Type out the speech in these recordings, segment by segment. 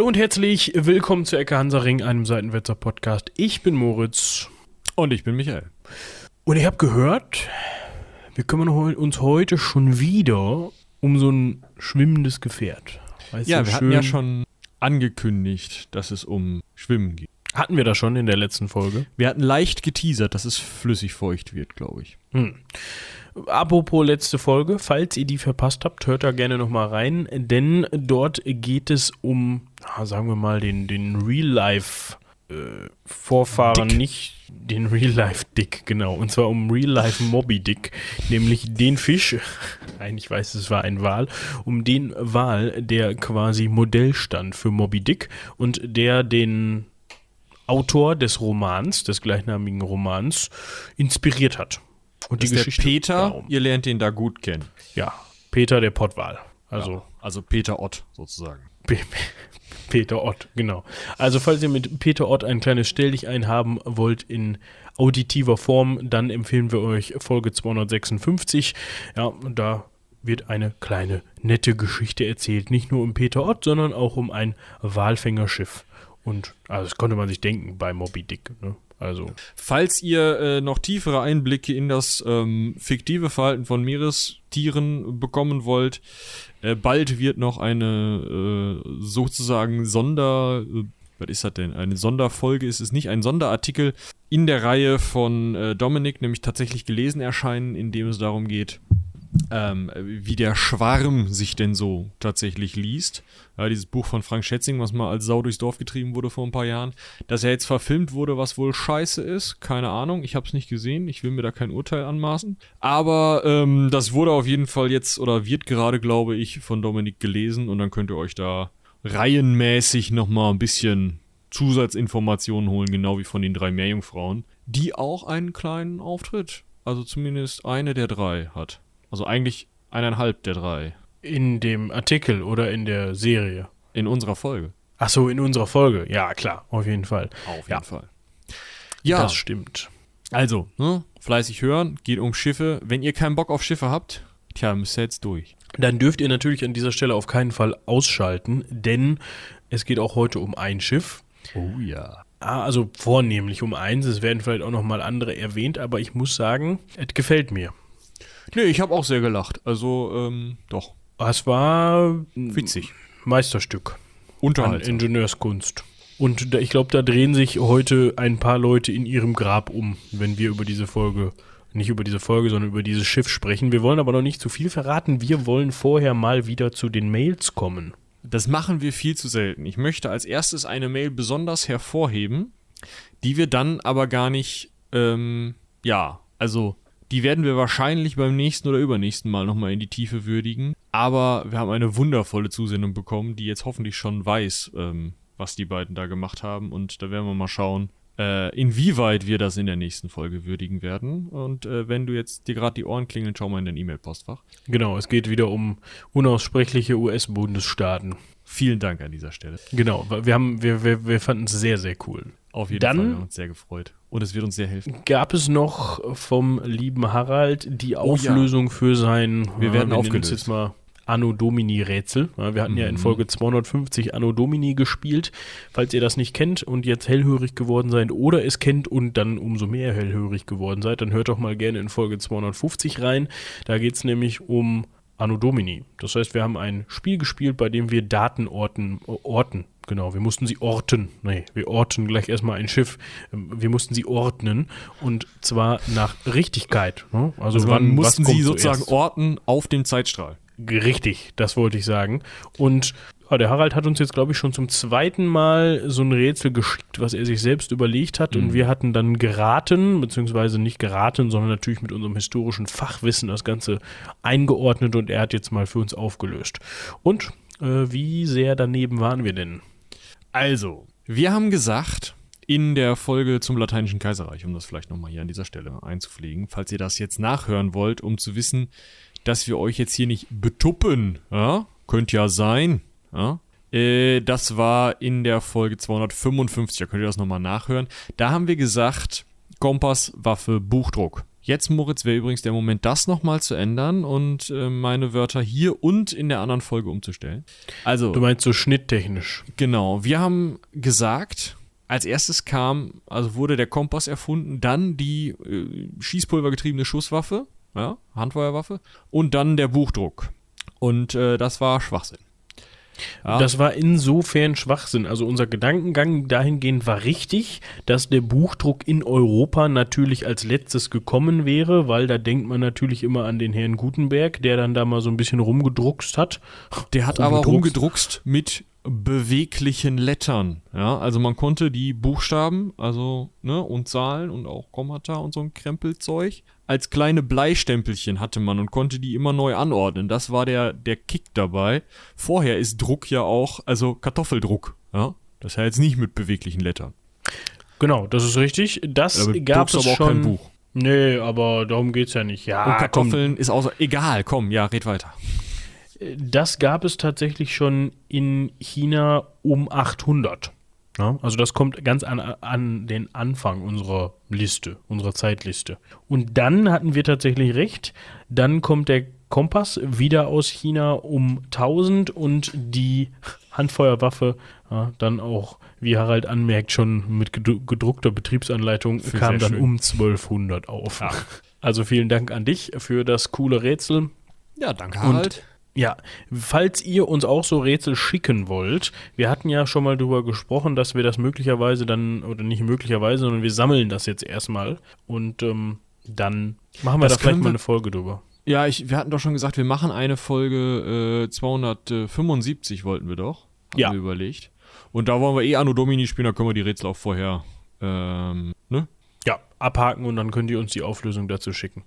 Hallo und herzlich willkommen zu Ecke Hansaring, einem Seitenwetzer Podcast. Ich bin Moritz. Und ich bin Michael. Und ich habe gehört, wir kümmern uns heute schon wieder um so ein schwimmendes Gefährt. Weißt ja, wir hatten ja schon angekündigt, dass es um Schwimmen geht. Hatten wir das schon in der letzten Folge? Wir hatten leicht geteasert, dass es flüssig feucht wird, glaube ich. Hm. Apropos letzte Folge, falls ihr die verpasst habt, hört da gerne nochmal rein, denn dort geht es um, sagen wir mal, den, den Real-Life- äh, Vorfahren Dick. nicht den Real Life Dick, genau. Und zwar um Real Life Moby Dick, nämlich den Fisch, eigentlich weiß es war ein Wal, um den Wal, der quasi Modell stand für Moby Dick und der den Autor des Romans, des gleichnamigen Romans, inspiriert hat. Und das die Geschichte. Peter, darum. ihr lernt ihn da gut kennen. Ja, Peter der Pottwal. Also, ja, also Peter Ott sozusagen. Peter Ott, genau. Also falls ihr mit Peter Ott ein kleines Stelldichein haben wollt in auditiver Form, dann empfehlen wir euch Folge 256. Ja, da wird eine kleine nette Geschichte erzählt. Nicht nur um Peter Ott, sondern auch um ein Walfängerschiff. Und also das konnte man sich denken bei Moby Dick. Ne? Also. Falls ihr äh, noch tiefere Einblicke in das ähm, fiktive Verhalten von Meerestieren bekommen wollt, äh, bald wird noch eine äh, sozusagen Sonder. Äh, was ist das denn? Eine Sonderfolge ist es nicht, ein Sonderartikel in der Reihe von äh, Dominik, nämlich tatsächlich gelesen erscheinen, in dem es darum geht, ähm, wie der Schwarm sich denn so tatsächlich liest. Ja, dieses Buch von Frank Schätzing, was mal als Sau durchs Dorf getrieben wurde vor ein paar Jahren. Dass er jetzt verfilmt wurde, was wohl scheiße ist, keine Ahnung. Ich habe es nicht gesehen. Ich will mir da kein Urteil anmaßen. Aber ähm, das wurde auf jeden Fall jetzt oder wird gerade, glaube ich, von Dominik gelesen und dann könnt ihr euch da reihenmäßig nochmal ein bisschen Zusatzinformationen holen, genau wie von den drei Meerjungfrauen, die auch einen kleinen Auftritt, also zumindest eine der drei hat. Also eigentlich eineinhalb der drei. In dem Artikel oder in der Serie? In unserer Folge. Ach so, in unserer Folge. Ja, klar, auf jeden Fall. Auf jeden ja. Fall. Ja. Das stimmt. Also, ne, fleißig hören, geht um Schiffe. Wenn ihr keinen Bock auf Schiffe habt, tja, müsst ihr jetzt durch. Dann dürft ihr natürlich an dieser Stelle auf keinen Fall ausschalten, denn es geht auch heute um ein Schiff. Oh ja. Ah, also vornehmlich um eins. Es werden vielleicht auch nochmal andere erwähnt, aber ich muss sagen, es gefällt mir. Nee, ich habe auch sehr gelacht. Also, ähm, doch. Es war witzig. Meisterstück. Unterhaltsam. Ingenieurskunst. Und da, ich glaube, da drehen sich heute ein paar Leute in ihrem Grab um, wenn wir über diese Folge, nicht über diese Folge, sondern über dieses Schiff sprechen. Wir wollen aber noch nicht zu viel verraten. Wir wollen vorher mal wieder zu den Mails kommen. Das machen wir viel zu selten. Ich möchte als erstes eine Mail besonders hervorheben, die wir dann aber gar nicht, ähm, ja, also die werden wir wahrscheinlich beim nächsten oder übernächsten Mal nochmal in die Tiefe würdigen. Aber wir haben eine wundervolle Zusendung bekommen, die jetzt hoffentlich schon weiß, ähm, was die beiden da gemacht haben. Und da werden wir mal schauen, äh, inwieweit wir das in der nächsten Folge würdigen werden. Und äh, wenn du jetzt dir gerade die Ohren klingeln, schau mal in dein E-Mail-Postfach. Genau, es geht wieder um unaussprechliche US-Bundesstaaten. Vielen Dank an dieser Stelle. Genau, wir, haben, wir, wir, wir fanden es sehr, sehr cool. Auf jeden Dann Fall, wir haben uns sehr gefreut. Und es wird uns sehr helfen. Gab es noch vom lieben Harald die Auflösung oh ja. für sein, wir werden wir aufgelöst. jetzt mal Anno Domini Rätsel. Wir hatten mhm. ja in mhm. Folge 250 Anno Domini gespielt. Falls ihr das nicht kennt und jetzt hellhörig geworden seid oder es kennt und dann umso mehr hellhörig geworden seid, dann hört doch mal gerne in Folge 250 rein. Da geht es nämlich um Anno Domini. Das heißt, wir haben ein Spiel gespielt, bei dem wir Daten orten, orten Genau, wir mussten sie orten. Nee, wir orten gleich erstmal ein Schiff. Wir mussten sie ordnen und zwar nach Richtigkeit. Ne? Also, also wann mussten sie sozusagen zuerst? orten auf dem Zeitstrahl. Richtig, das wollte ich sagen. Und ja, der Harald hat uns jetzt, glaube ich, schon zum zweiten Mal so ein Rätsel geschickt, was er sich selbst überlegt hat. Mhm. Und wir hatten dann geraten, beziehungsweise nicht geraten, sondern natürlich mit unserem historischen Fachwissen das Ganze eingeordnet und er hat jetzt mal für uns aufgelöst. Und äh, wie sehr daneben waren wir denn? Also, wir haben gesagt, in der Folge zum Lateinischen Kaiserreich, um das vielleicht nochmal hier an dieser Stelle einzupflegen, falls ihr das jetzt nachhören wollt, um zu wissen, dass wir euch jetzt hier nicht betuppen, ja, könnte ja sein, ja, äh, das war in der Folge 255, da könnt ihr das nochmal nachhören. Da haben wir gesagt, Kompass, Waffe, Buchdruck. Jetzt, Moritz, wäre übrigens der Moment, das nochmal zu ändern und äh, meine Wörter hier und in der anderen Folge umzustellen. Also. Du meinst so schnitttechnisch. Genau. Wir haben gesagt, als erstes kam, also wurde der Kompass erfunden, dann die äh, schießpulvergetriebene Schusswaffe, ja, Handfeuerwaffe, und dann der Buchdruck. Und äh, das war Schwachsinn. Ja. Das war insofern Schwachsinn. Also unser Gedankengang dahingehend war richtig, dass der Buchdruck in Europa natürlich als letztes gekommen wäre, weil da denkt man natürlich immer an den Herrn Gutenberg, der dann da mal so ein bisschen rumgedruckst hat. Der hat aber rumgedruckst mit beweglichen Lettern. Ja, also man konnte die Buchstaben, also, ne, und Zahlen und auch Kommata und so ein Krempelzeug als kleine Bleistempelchen hatte man und konnte die immer neu anordnen. Das war der, der Kick dabei. Vorher ist Druck ja auch, also Kartoffeldruck. Ja? Das heißt nicht mit beweglichen Lettern. Genau, das ist richtig. Das gab es aber auch schon. kein Buch. Nee, aber darum geht es ja nicht. Ja, und Kartoffeln komm. ist außer. Egal, komm, ja, red weiter. Das gab es tatsächlich schon in China um 800. Ja, also das kommt ganz an, an den Anfang unserer Liste, unserer Zeitliste. Und dann hatten wir tatsächlich recht. Dann kommt der Kompass wieder aus China um 1000 und die Handfeuerwaffe ja, dann auch, wie Harald anmerkt, schon mit gedruckter Betriebsanleitung für kam dann schön. um 1200 auf. Ja. Also vielen Dank an dich für das coole Rätsel. Ja, danke Harald. Und ja, falls ihr uns auch so Rätsel schicken wollt, wir hatten ja schon mal darüber gesprochen, dass wir das möglicherweise dann, oder nicht möglicherweise, sondern wir sammeln das jetzt erstmal und ähm, dann machen wir das da vielleicht mal eine Folge drüber. Ja, ich, wir hatten doch schon gesagt, wir machen eine Folge äh, 275 wollten wir doch. Haben ja. wir überlegt. Und da wollen wir eh Anno Domini spielen, da können wir die Rätsel auch vorher, ähm, ne? Ja, abhaken und dann könnt ihr uns die Auflösung dazu schicken.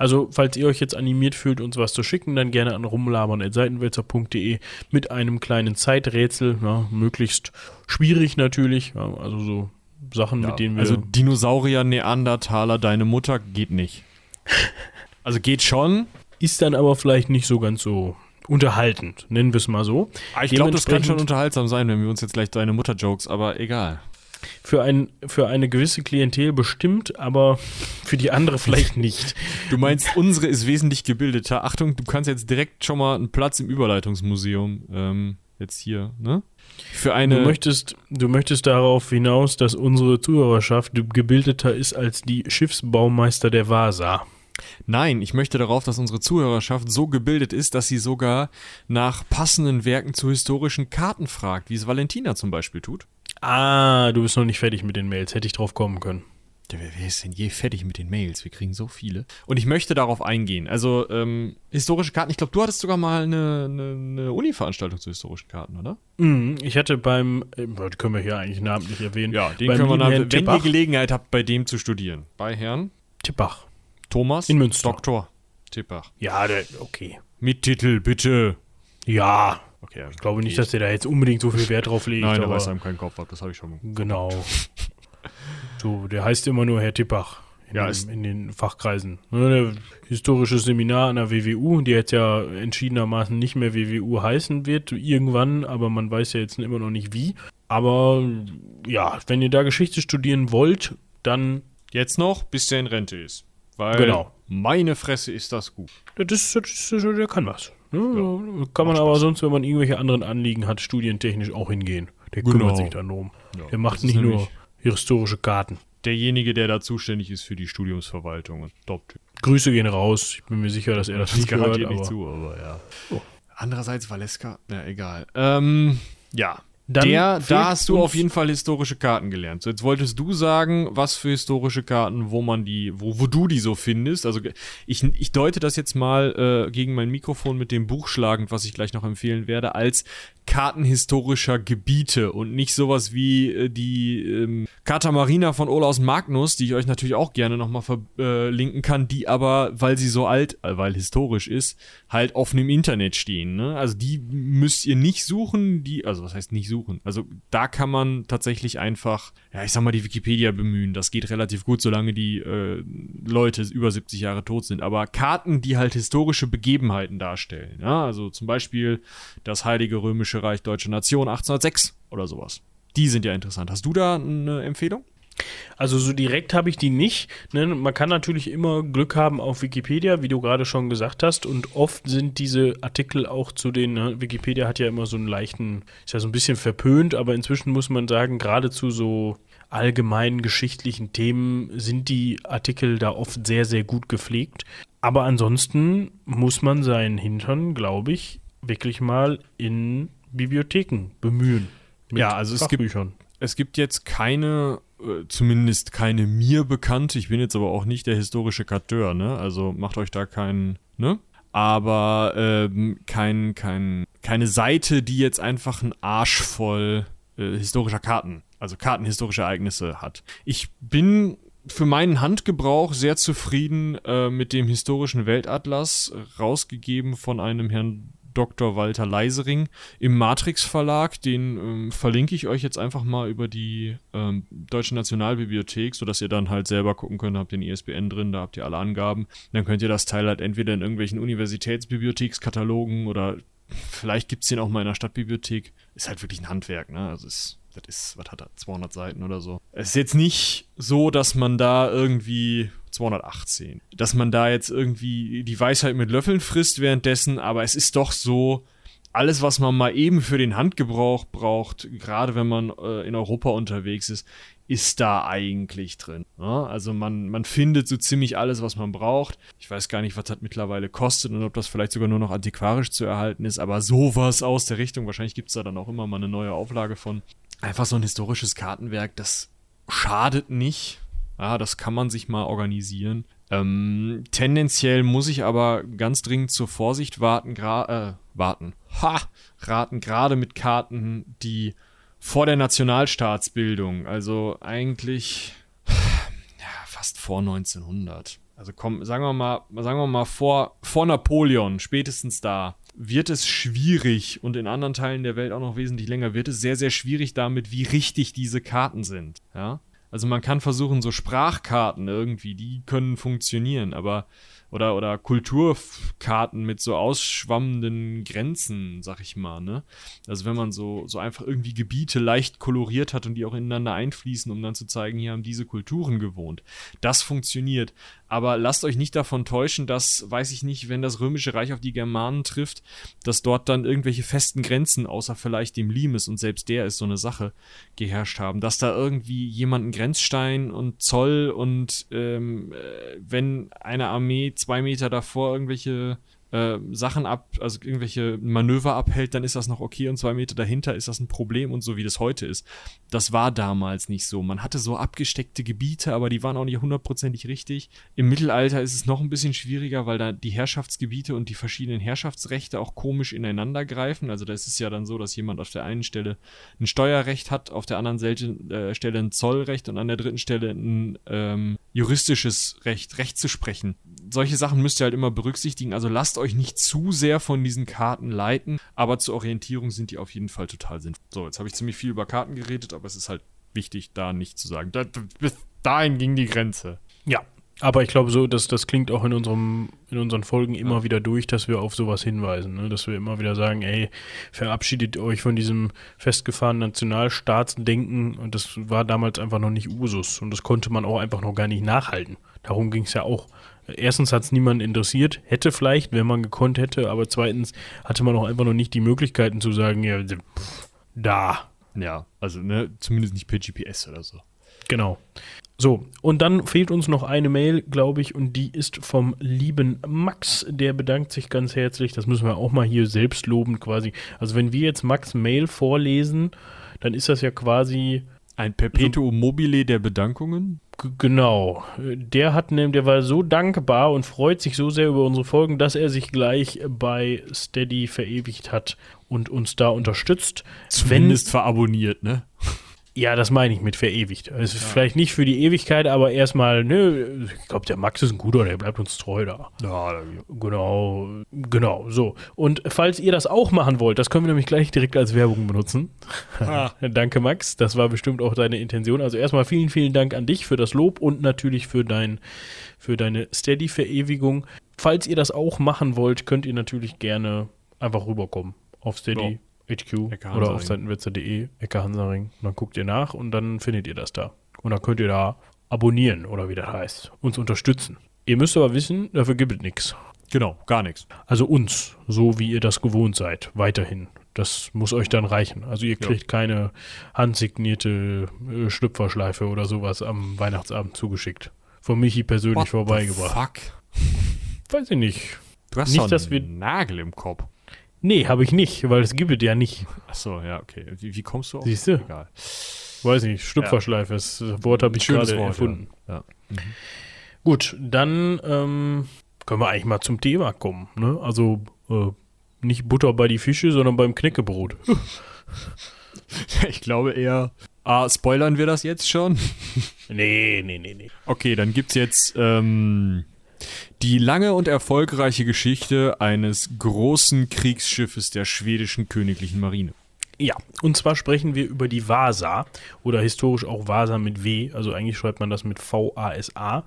Also, falls ihr euch jetzt animiert fühlt, uns was zu schicken, dann gerne an rumlabern.seitenwälzer.de mit einem kleinen Zeiträtsel, ja, möglichst schwierig natürlich, ja, also so Sachen, ja, mit denen wir. Also Dinosaurier, Neandertaler, deine Mutter geht nicht. also geht schon. Ist dann aber vielleicht nicht so ganz so unterhaltend, nennen wir es mal so. Ah, ich glaube, das kann schon unterhaltsam sein, wenn wir uns jetzt gleich deine Mutter-Jokes, aber egal für, ein, für eine gewisse Klientel bestimmt, aber für die andere vielleicht nicht. Du meinst, unsere ist wesentlich gebildeter. Achtung, du kannst jetzt direkt schon mal einen Platz im Überleitungsmuseum ähm, jetzt hier, ne? Für eine du, möchtest, du möchtest darauf hinaus, dass unsere Zuhörerschaft gebildeter ist als die Schiffsbaumeister der Vasa. Nein, ich möchte darauf, dass unsere Zuhörerschaft so gebildet ist, dass sie sogar nach passenden Werken zu historischen Karten fragt, wie es Valentina zum Beispiel tut. Ah, du bist noch nicht fertig mit den Mails. Hätte ich drauf kommen können. Wer ist denn je fertig mit den Mails? Wir kriegen so viele. Und ich möchte darauf eingehen. Also, ähm, historische Karten. Ich glaube, du hattest sogar mal eine, eine, eine Uni-Veranstaltung zu historischen Karten, oder? Mm, ich hatte beim, äh, können wir hier eigentlich namentlich erwähnen. Ja, den können wir namentlich, wenn ihr Gelegenheit habt, bei dem zu studieren. Bei Herrn Tippach. Thomas in Münster. Doktor Tippach. Ja, der, okay. Mit Titel, bitte. Ja. Okay, ich glaube nicht, dass der da jetzt unbedingt so viel Wert drauf legt. Nein, der weiß einem keinen Kopf ab, das habe ich schon. Genau. so, der heißt immer nur Herr Tippach in, ja, dem, in den Fachkreisen. Ne, historisches Seminar an der WWU, die jetzt ja entschiedenermaßen nicht mehr WWU heißen wird, irgendwann, aber man weiß ja jetzt immer noch nicht wie. Aber ja, wenn ihr da Geschichte studieren wollt, dann. Jetzt noch, bis der in Rente ist. Weil genau. meine Fresse ist das gut. Das, das, das, der kann was. Ne? Ja, kann man aber sonst, wenn man irgendwelche anderen Anliegen hat, studientechnisch auch hingehen. Der genau. kümmert sich dann drum. Ja, der macht nicht nur historische Karten. Derjenige, der da zuständig ist für die Studiumsverwaltung. Top-Typ. Grüße gehen raus. Ich bin mir sicher, dass er das, das nicht hört. Aber nicht zu, aber ja. Oh. Andererseits Valeska, na egal. Ähm, ja, dann der, da hast du auf jeden Fall historische Karten gelernt. So, jetzt wolltest du sagen, was für historische Karten, wo man die, wo, wo du die so findest. Also ich, ich deute das jetzt mal äh, gegen mein Mikrofon mit dem Buch schlagend, was ich gleich noch empfehlen werde, als Karten historischer Gebiete und nicht sowas wie äh, die ähm, Carta Marina von Olaus Magnus, die ich euch natürlich auch gerne nochmal verlinken kann, die aber, weil sie so alt, äh, weil historisch ist, halt offen im Internet stehen. Ne? Also die müsst ihr nicht suchen, die, also was heißt nicht suchen? Also da kann man tatsächlich einfach, ja, ich sag mal, die Wikipedia bemühen. Das geht relativ gut, solange die äh, Leute über 70 Jahre tot sind. Aber Karten, die halt historische Begebenheiten darstellen. Ja? Also zum Beispiel das Heilige Römische Reich Deutsche Nation 1806 oder sowas. Die sind ja interessant. Hast du da eine Empfehlung? Also so direkt habe ich die nicht. Ne? Man kann natürlich immer Glück haben auf Wikipedia, wie du gerade schon gesagt hast. Und oft sind diese Artikel auch zu den, ne? Wikipedia hat ja immer so einen leichten, ist ja so ein bisschen verpönt, aber inzwischen muss man sagen, gerade zu so allgemeinen geschichtlichen Themen sind die Artikel da oft sehr, sehr gut gepflegt. Aber ansonsten muss man seinen Hintern, glaube ich, wirklich mal in Bibliotheken bemühen. Ja, also es gibt, es gibt jetzt keine äh, zumindest keine mir bekannte. Ich bin jetzt aber auch nicht der historische Karteur, ne? Also macht euch da keinen, ne? Aber ähm, kein, kein, keine Seite, die jetzt einfach einen Arsch voll äh, historischer Karten, also kartenhistorische Ereignisse hat. Ich bin für meinen Handgebrauch sehr zufrieden äh, mit dem historischen Weltatlas, rausgegeben von einem Herrn Dr. Walter Leisering im Matrix Verlag. Den ähm, verlinke ich euch jetzt einfach mal über die ähm, Deutsche Nationalbibliothek, sodass ihr dann halt selber gucken könnt. Habt den ISBN drin, da habt ihr alle Angaben. Dann könnt ihr das Teil halt entweder in irgendwelchen Universitätsbibliothekskatalogen oder vielleicht gibt es den auch mal in der Stadtbibliothek. Ist halt wirklich ein Handwerk, ne? Also ist das ist, was hat er, 200 Seiten oder so. Es ist jetzt nicht so, dass man da irgendwie 218. Dass man da jetzt irgendwie die Weisheit mit Löffeln frisst währenddessen, aber es ist doch so, alles, was man mal eben für den Handgebrauch braucht, gerade wenn man äh, in Europa unterwegs ist, ist da eigentlich drin. Ja? Also man, man findet so ziemlich alles, was man braucht. Ich weiß gar nicht, was das mittlerweile kostet und ob das vielleicht sogar nur noch antiquarisch zu erhalten ist, aber sowas aus der Richtung. Wahrscheinlich gibt es da dann auch immer mal eine neue Auflage von. Einfach so ein historisches Kartenwerk, das schadet nicht. Ja, das kann man sich mal organisieren. Ähm, tendenziell muss ich aber ganz dringend zur Vorsicht warten, äh, warten. Ha! Raten, gerade mit Karten, die vor der Nationalstaatsbildung, also eigentlich ja, fast vor 1900. Also komm, sagen wir mal, sagen wir mal vor, vor Napoleon, spätestens da, wird es schwierig und in anderen Teilen der Welt auch noch wesentlich länger, wird es sehr, sehr schwierig damit, wie richtig diese Karten sind. Ja? Also man kann versuchen, so Sprachkarten irgendwie, die können funktionieren, aber oder, oder Kulturkarten mit so ausschwammenden Grenzen, sag ich mal, ne? Also wenn man so, so einfach irgendwie Gebiete leicht koloriert hat und die auch ineinander einfließen, um dann zu zeigen, hier haben diese Kulturen gewohnt. Das funktioniert. Aber lasst euch nicht davon täuschen, dass, weiß ich nicht, wenn das Römische Reich auf die Germanen trifft, dass dort dann irgendwelche festen Grenzen, außer vielleicht dem Limes, und selbst der ist so eine Sache, geherrscht haben. Dass da irgendwie jemand einen Grenzstein und Zoll und ähm, äh, wenn eine Armee zwei Meter davor irgendwelche äh, Sachen ab, also irgendwelche Manöver abhält, dann ist das noch okay und zwei Meter dahinter ist das ein Problem und so wie das heute ist. Das war damals nicht so. Man hatte so abgesteckte Gebiete, aber die waren auch nicht hundertprozentig richtig. Im Mittelalter ist es noch ein bisschen schwieriger, weil da die Herrschaftsgebiete und die verschiedenen Herrschaftsrechte auch komisch ineinander greifen. Also da ist es ja dann so, dass jemand auf der einen Stelle ein Steuerrecht hat, auf der anderen äh, Stelle ein Zollrecht und an der dritten Stelle ein ähm, juristisches Recht, Recht zu sprechen. Solche Sachen müsst ihr halt immer berücksichtigen. Also lasst euch nicht zu sehr von diesen Karten leiten, aber zur Orientierung sind die auf jeden Fall total sinnvoll. So, jetzt habe ich ziemlich viel über Karten geredet, aber es ist halt wichtig, da nicht zu sagen, da, bis dahin ging die Grenze. Ja, aber ich glaube so, dass das klingt auch in unserem in unseren Folgen immer ja. wieder durch, dass wir auf sowas hinweisen, ne? dass wir immer wieder sagen, ey, verabschiedet euch von diesem festgefahrenen Nationalstaatsdenken und das war damals einfach noch nicht Usus und das konnte man auch einfach noch gar nicht nachhalten. Darum ging es ja auch erstens hat es niemanden interessiert, hätte vielleicht, wenn man gekonnt hätte, aber zweitens hatte man auch einfach noch nicht die Möglichkeiten zu sagen, ja, pff, da. Ja, also ne, zumindest nicht per GPS oder so. Genau. So, und dann fehlt uns noch eine Mail, glaube ich, und die ist vom lieben Max. Der bedankt sich ganz herzlich. Das müssen wir auch mal hier selbst loben, quasi. Also, wenn wir jetzt Max Mail vorlesen, dann ist das ja quasi. Ein Perpetuum mobile der Bedankungen? Genau. Der hat der war so dankbar und freut sich so sehr über unsere Folgen, dass er sich gleich bei Steady verewigt hat und uns da unterstützt. Zumindest Wenn, verabonniert, ne? Ja, das meine ich mit verewigt. Also ja. vielleicht nicht für die Ewigkeit, aber erstmal, ne, ich glaube, der Max ist ein guter, der bleibt uns treu da. Ja, genau, genau, so. Und falls ihr das auch machen wollt, das können wir nämlich gleich direkt als Werbung benutzen. Danke, Max, das war bestimmt auch deine Intention. Also erstmal vielen, vielen Dank an dich für das Lob und natürlich für dein, für deine Steady-Verewigung. Falls ihr das auch machen wollt, könnt ihr natürlich gerne einfach rüberkommen auf Steady. Ja. HQ oder auf seitenwitze.de, Ecke Hansaring. Und dann guckt ihr nach und dann findet ihr das da. Und dann könnt ihr da abonnieren oder wie das heißt. Uns unterstützen. Ihr müsst aber wissen, dafür gibt es nichts. Genau, gar nichts. Also uns, so wie ihr das gewohnt seid, weiterhin. Das muss euch dann reichen. Also ihr kriegt keine handsignierte äh, Schlüpferschleife oder sowas am Weihnachtsabend zugeschickt. Von Michi persönlich What vorbeigebracht. Fuck. Weiß ich nicht. Du hast Nicht, dass wir- Nagel im Kopf. Nee, habe ich nicht, weil es gibt es ja nicht. Achso, ja, okay. Wie, wie kommst du auf? Siehst du? Egal. Weiß nicht, Schlüpferschleife, das Wort habe ich gerade Wort, erfunden. Ja. Gut, dann ähm, können wir eigentlich mal zum Thema kommen. Ne? Also äh, nicht Butter bei die Fische, sondern beim Knäckebrot. Ich glaube eher. Ah, spoilern wir das jetzt schon? nee, nee, nee, nee. Okay, dann gibt's jetzt ähm, die lange und erfolgreiche Geschichte eines großen Kriegsschiffes der schwedischen königlichen Marine. Ja, und zwar sprechen wir über die Vasa oder historisch auch Vasa mit W, also eigentlich schreibt man das mit V-A-S-A.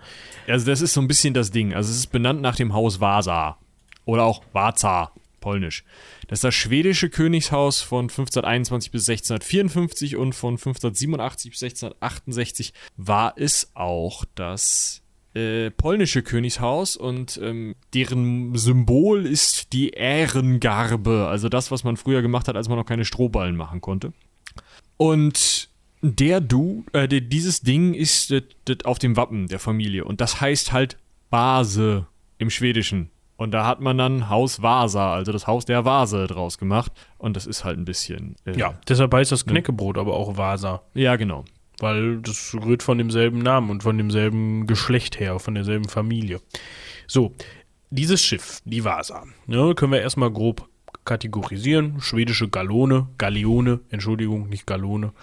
Also das ist so ein bisschen das Ding. Also es ist benannt nach dem Haus Vasa oder auch Vasa, polnisch. Das ist das schwedische Königshaus von 1521 bis 1654 und von 1587 bis 1668 war es auch das äh, polnische Königshaus und ähm, deren Symbol ist die Ehrengarbe, also das, was man früher gemacht hat, als man noch keine Strohballen machen konnte. Und der Du, äh, dieses Ding ist das auf dem Wappen der Familie und das heißt halt Base im Schwedischen. Und da hat man dann Haus Vasa, also das Haus der Vase draus gemacht. Und das ist halt ein bisschen. äh, Ja, deshalb heißt das Knäckebrot aber auch Vasa, Ja, genau. Weil das rührt von demselben Namen und von demselben Geschlecht her, von derselben Familie. So, dieses Schiff, die Vasa, ne, können wir erstmal grob kategorisieren. Schwedische Gallone, Galeone, Entschuldigung, nicht Gallone.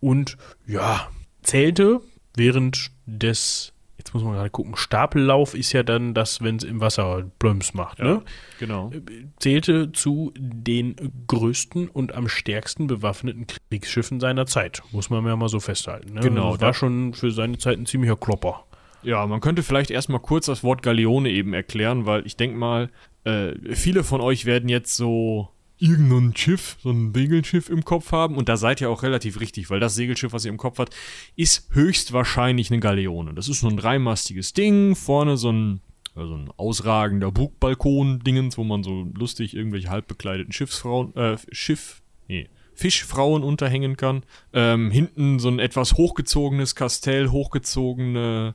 Und ja, zählte während des, jetzt muss man gerade gucken, Stapellauf ist ja dann das, wenn es im Wasser Plöms macht, ne? Genau. zählte zu den größten und am stärksten bewaffneten Kriegsschiffen seiner Zeit. Muss man ja mal so festhalten. Ne? Genau, Das war da- schon für seine Zeit ein ziemlicher Klopper. Ja, man könnte vielleicht erstmal kurz das Wort Galeone eben erklären, weil ich denke mal, äh, viele von euch werden jetzt so irgendein Schiff, so ein Segelschiff im Kopf haben und da seid ihr auch relativ richtig, weil das Segelschiff, was ihr im Kopf habt, ist höchstwahrscheinlich eine Galeone. Das ist so ein dreimastiges Ding, vorne so ein, also ein ausragender Bugbalkon-Dingens, wo man so lustig irgendwelche halbbekleideten Schiffsfrauen, äh, Schiff, nee, Fischfrauen unterhängen kann. Ähm, hinten so ein etwas hochgezogenes Kastell, hochgezogene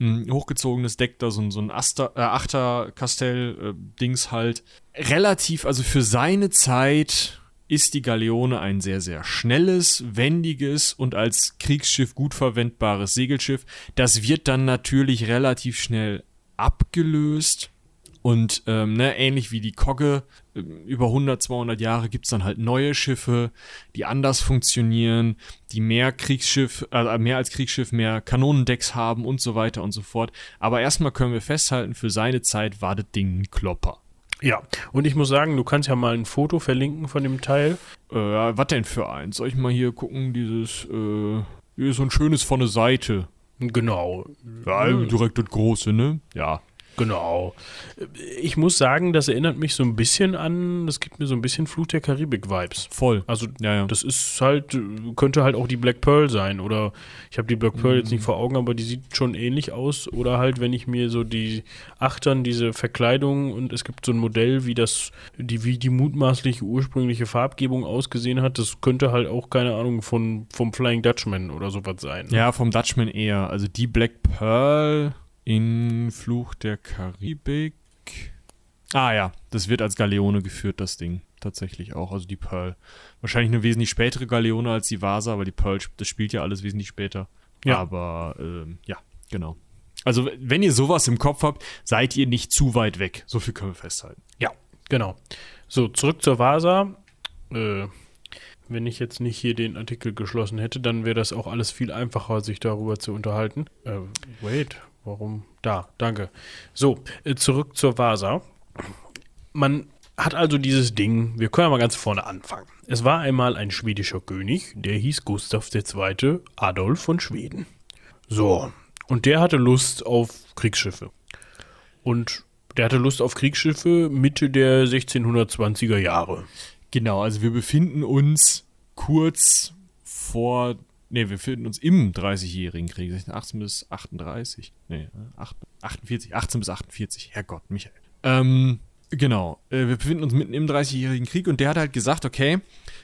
ein hochgezogenes Deck, da so ein, so ein Aster, äh, Achter-Kastell-Dings halt. Relativ, also für seine Zeit ist die Galeone ein sehr, sehr schnelles, wendiges und als Kriegsschiff gut verwendbares Segelschiff. Das wird dann natürlich relativ schnell abgelöst. Und ähm, ne, ähnlich wie die Kogge, über 100, 200 Jahre gibt's dann halt neue Schiffe, die anders funktionieren, die mehr Kriegsschiff, äh, mehr als Kriegsschiff, mehr Kanonendecks haben und so weiter und so fort. Aber erstmal können wir festhalten, für seine Zeit war das Ding ein Klopper. Ja, und ich muss sagen, du kannst ja mal ein Foto verlinken von dem Teil. Äh, was denn für eins? Soll ich mal hier gucken, dieses, äh, hier ist so ein schönes von der Seite. Genau. Ja, direkt das große, ne? Ja. Genau. Ich muss sagen, das erinnert mich so ein bisschen an, das gibt mir so ein bisschen Flut der Karibik-Vibes. Voll. Also Ja, ja. das ist halt, könnte halt auch die Black Pearl sein. Oder ich habe die Black Pearl jetzt Mhm. nicht vor Augen, aber die sieht schon ähnlich aus. Oder halt, wenn ich mir so die Achtern, diese Verkleidung und es gibt so ein Modell, wie das, die, wie die mutmaßliche ursprüngliche Farbgebung ausgesehen hat, das könnte halt auch, keine Ahnung, von, vom Flying Dutchman oder sowas sein. Ja, vom Dutchman eher. Also die Black Pearl in Fluch der Karibik. Ah ja, das wird als Galeone geführt, das Ding. Tatsächlich auch, also die Pearl. Wahrscheinlich eine wesentlich spätere Galeone als die Vasa, weil die Pearl, das spielt ja alles wesentlich später. Ja. Aber, ähm, ja, genau. Also, wenn ihr sowas im Kopf habt, seid ihr nicht zu weit weg. So viel können wir festhalten. Ja, genau. So, zurück zur Vasa. Äh, wenn ich jetzt nicht hier den Artikel geschlossen hätte, dann wäre das auch alles viel einfacher, sich darüber zu unterhalten. Äh, wait, warum? Da, danke. So, äh, zurück zur Vasa. Man hat also dieses Ding, wir können ja mal ganz vorne anfangen. Es war einmal ein schwedischer König, der hieß Gustav II. Adolf von Schweden. So, und der hatte Lust auf Kriegsschiffe. Und der hatte Lust auf Kriegsschiffe Mitte der 1620er Jahre. Genau, also wir befinden uns kurz vor nee, wir befinden uns im 30-jährigen Krieg, 18 bis 38, nee, 48, 18 bis 48, Herrgott, Michael. Ähm, Genau. Äh, wir befinden uns mitten im 30-jährigen Krieg und der hat halt gesagt, okay,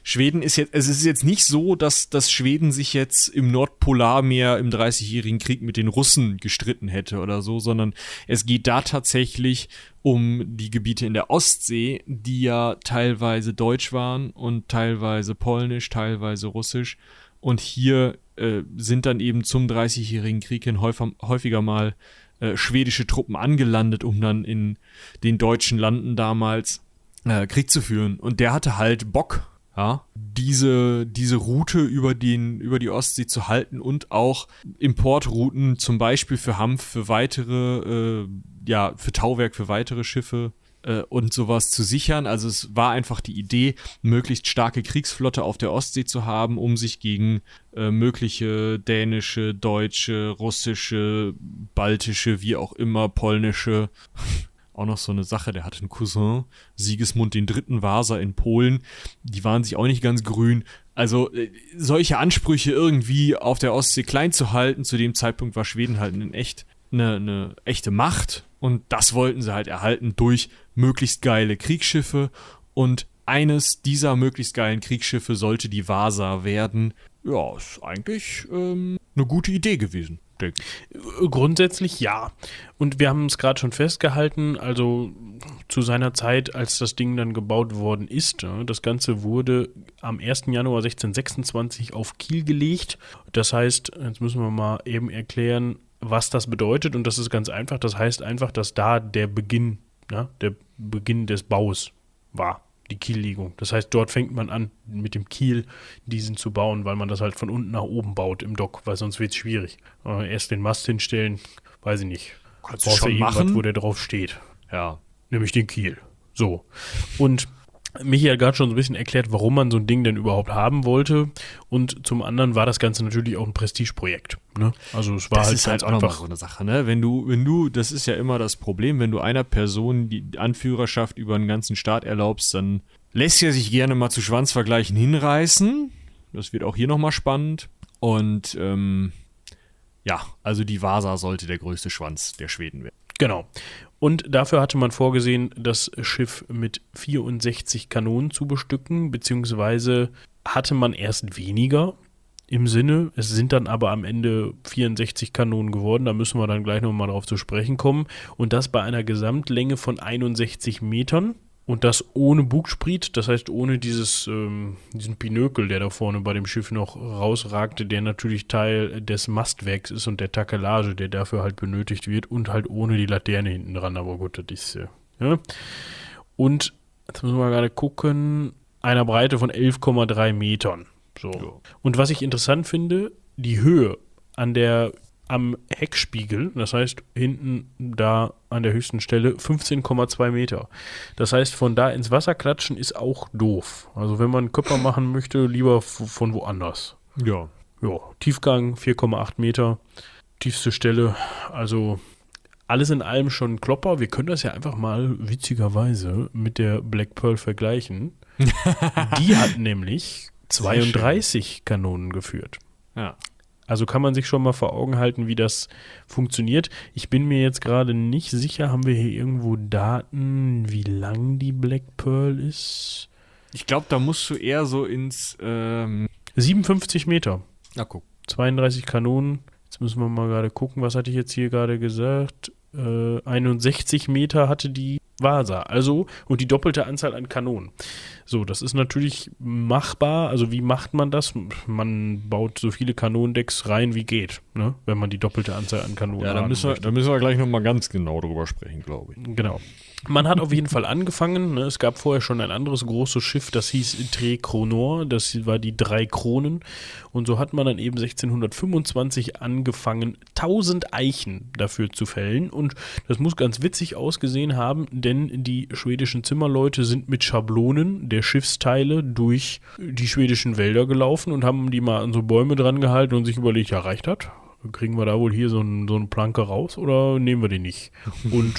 Schweden ist jetzt, es ist jetzt nicht so, dass, dass Schweden sich jetzt im Nordpolarmeer im 30-jährigen Krieg mit den Russen gestritten hätte oder so, sondern es geht da tatsächlich um die Gebiete in der Ostsee, die ja teilweise deutsch waren und teilweise polnisch, teilweise russisch. Und hier äh, sind dann eben zum 30-jährigen Krieg hin häufiger mal äh, schwedische Truppen angelandet, um dann in den deutschen Landen damals äh, Krieg zu führen. Und der hatte halt Bock, ja, diese, diese Route über, den, über die Ostsee zu halten und auch Importrouten zum Beispiel für Hanf, für weitere, äh, ja, für Tauwerk, für weitere Schiffe äh, und sowas zu sichern. Also es war einfach die Idee, möglichst starke Kriegsflotte auf der Ostsee zu haben, um sich gegen äh, mögliche dänische, deutsche, russische, baltische, wie auch immer, polnische auch noch so eine Sache, der hatte einen Cousin, Sigismund den dritten Vasa in Polen, die waren sich auch nicht ganz grün. Also äh, solche Ansprüche irgendwie auf der Ostsee klein zu halten, zu dem Zeitpunkt war Schweden halt in echt eine, eine echte Macht und das wollten sie halt erhalten durch möglichst geile Kriegsschiffe und eines dieser möglichst geilen Kriegsschiffe sollte die Vasa werden. Ja, ist eigentlich ähm, eine gute Idee gewesen. Denke. Grundsätzlich ja. Und wir haben es gerade schon festgehalten, also zu seiner Zeit, als das Ding dann gebaut worden ist, das Ganze wurde am 1. Januar 1626 auf Kiel gelegt. Das heißt, jetzt müssen wir mal eben erklären, was das bedeutet. Und das ist ganz einfach. Das heißt einfach, dass da der Beginn, ja, der Beginn des Baus war, die Kiellegung. Das heißt, dort fängt man an, mit dem Kiel diesen zu bauen, weil man das halt von unten nach oben baut im Dock, weil sonst wird es schwierig. Äh, erst den Mast hinstellen, weiß ich nicht. Kannst du schon machen? wo der drauf steht. Ja. Nämlich den Kiel. So. Und Michi hat gerade schon so ein bisschen erklärt, warum man so ein Ding denn überhaupt haben wollte. Und zum anderen war das Ganze natürlich auch ein Prestigeprojekt. Ne? Also es war das halt, ist halt auch einfach so eine Sache, ne? Wenn du, wenn du, das ist ja immer das Problem, wenn du einer Person die Anführerschaft über einen ganzen Staat erlaubst, dann lässt er sich gerne mal zu Schwanzvergleichen hinreißen. Das wird auch hier nochmal spannend. Und ähm, ja, also die Vasa sollte der größte Schwanz der Schweden werden. Genau. Und dafür hatte man vorgesehen, das Schiff mit 64 Kanonen zu bestücken, beziehungsweise hatte man erst weniger im Sinne, es sind dann aber am Ende 64 Kanonen geworden, da müssen wir dann gleich nochmal drauf zu sprechen kommen. Und das bei einer Gesamtlänge von 61 Metern. Und das ohne Bugspriet, das heißt ohne dieses, ähm, diesen Pinökel, der da vorne bei dem Schiff noch rausragte, der natürlich Teil des Mastwerks ist und der Takelage, der dafür halt benötigt wird und halt ohne die Laterne hinten dran, aber gut, das ist, äh, ja. Und, jetzt müssen wir gerade gucken, einer Breite von 11,3 Metern. So. Ja. Und was ich interessant finde, die Höhe an der am Heckspiegel, das heißt hinten da an der höchsten Stelle 15,2 Meter. Das heißt, von da ins Wasser klatschen ist auch doof. Also wenn man einen Körper machen möchte, lieber von woanders. Ja. Ja, Tiefgang 4,8 Meter, tiefste Stelle. Also alles in allem schon ein Klopper. Wir können das ja einfach mal witzigerweise mit der Black Pearl vergleichen. Die hat nämlich 32 Kanonen geführt. Ja. Also kann man sich schon mal vor Augen halten, wie das funktioniert. Ich bin mir jetzt gerade nicht sicher, haben wir hier irgendwo Daten, wie lang die Black Pearl ist? Ich glaube, da musst du eher so ins ähm 57 Meter. Na guck. 32 Kanonen. Jetzt müssen wir mal gerade gucken, was hatte ich jetzt hier gerade gesagt? Äh, 61 Meter hatte die Vasa. Also, und die doppelte Anzahl an Kanonen. So, das ist natürlich machbar. Also, wie macht man das? Man baut so viele Kanonendecks rein, wie geht, ne? wenn man die doppelte Anzahl an Kanonen hat. Ja, da müssen, wir, da müssen wir gleich nochmal ganz genau drüber sprechen, glaube ich. Genau. Man hat auf jeden Fall angefangen. Ne? Es gab vorher schon ein anderes großes Schiff, das hieß Tre Kronor. Das war die drei Kronen. Und so hat man dann eben 1625 angefangen, 1000 Eichen dafür zu fällen. Und das muss ganz witzig ausgesehen haben, denn die schwedischen Zimmerleute sind mit Schablonen der Schiffsteile durch die schwedischen Wälder gelaufen und haben die mal an so Bäume dran gehalten und sich überlegt, ja, reicht das? Kriegen wir da wohl hier so, ein, so eine Planke raus oder nehmen wir die nicht? Und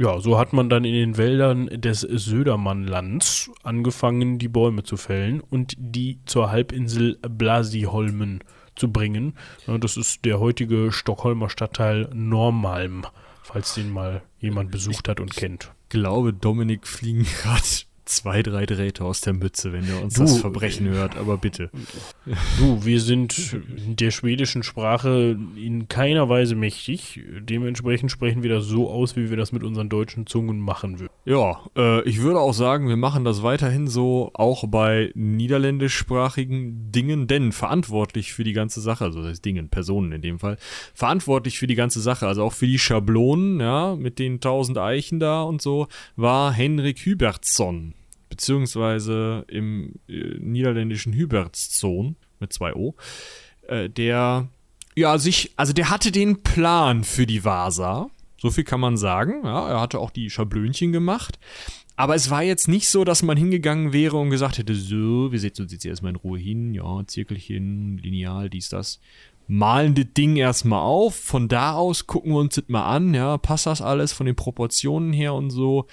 ja, so hat man dann in den Wäldern des Södermannlands angefangen, die Bäume zu fällen und die zur Halbinsel Blasiholmen zu bringen. Das ist der heutige Stockholmer Stadtteil Normalm, falls den mal jemand besucht hat und kennt. Ich glaube, Dominik fliegen gerade zwei, drei Drähte aus der Mütze, wenn er uns du, das Verbrechen äh, hört, aber bitte. Du, wir sind der schwedischen Sprache in keiner Weise mächtig. Dementsprechend sprechen wir das so aus, wie wir das mit unseren deutschen Zungen machen würden. Ja, äh, ich würde auch sagen, wir machen das weiterhin so, auch bei niederländischsprachigen Dingen, denn verantwortlich für die ganze Sache, also das heißt Dingen, Personen in dem Fall, verantwortlich für die ganze Sache, also auch für die Schablonen, ja, mit den tausend Eichen da und so, war Henrik Hübertsson beziehungsweise im äh, niederländischen Hubertszon mit zwei O, äh, der ja sich, also der hatte den Plan für die Vasa. So viel kann man sagen. Ja, er hatte auch die Schablönchen gemacht. Aber es war jetzt nicht so, dass man hingegangen wäre und gesagt hätte, so, wir setzen uns jetzt erstmal in Ruhe hin, ja, Zirkelchen, Lineal, dies, das malen das Ding erstmal auf. Von da aus gucken wir uns das mal an. Ja, passt das alles von den Proportionen her und so?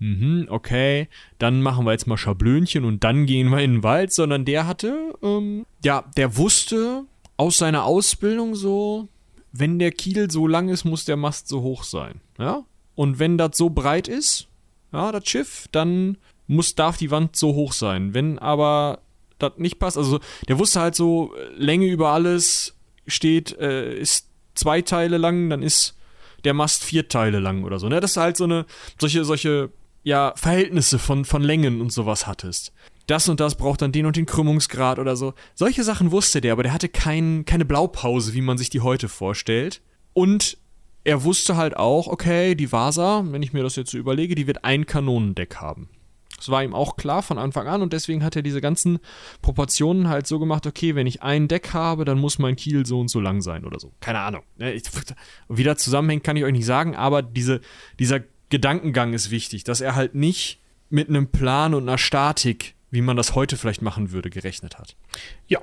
Mhm, okay. Dann machen wir jetzt mal Schablönchen und dann gehen wir in den Wald. Sondern der hatte, ähm, ja, der wusste aus seiner Ausbildung so, wenn der Kiel so lang ist, muss der Mast so hoch sein. Ja. Und wenn das so breit ist, ja, das Schiff, dann muss, darf die Wand so hoch sein. Wenn aber das nicht passt, also der wusste halt so, Länge über alles, steht, äh, ist zwei Teile lang, dann ist der Mast vier Teile lang oder so. Ne? Dass du halt so eine, solche, solche, ja, Verhältnisse von, von Längen und sowas hattest. Das und das braucht dann den und den Krümmungsgrad oder so. Solche Sachen wusste der, aber der hatte kein, keine Blaupause, wie man sich die heute vorstellt. Und er wusste halt auch, okay, die Vasa, wenn ich mir das jetzt so überlege, die wird ein Kanonendeck haben. Das war ihm auch klar von Anfang an und deswegen hat er diese ganzen Proportionen halt so gemacht, okay, wenn ich ein Deck habe, dann muss mein Kiel so und so lang sein oder so. Keine Ahnung. Ne? Wie das zusammenhängt, kann ich euch nicht sagen, aber diese, dieser Gedankengang ist wichtig, dass er halt nicht mit einem Plan und einer Statik, wie man das heute vielleicht machen würde, gerechnet hat. Ja,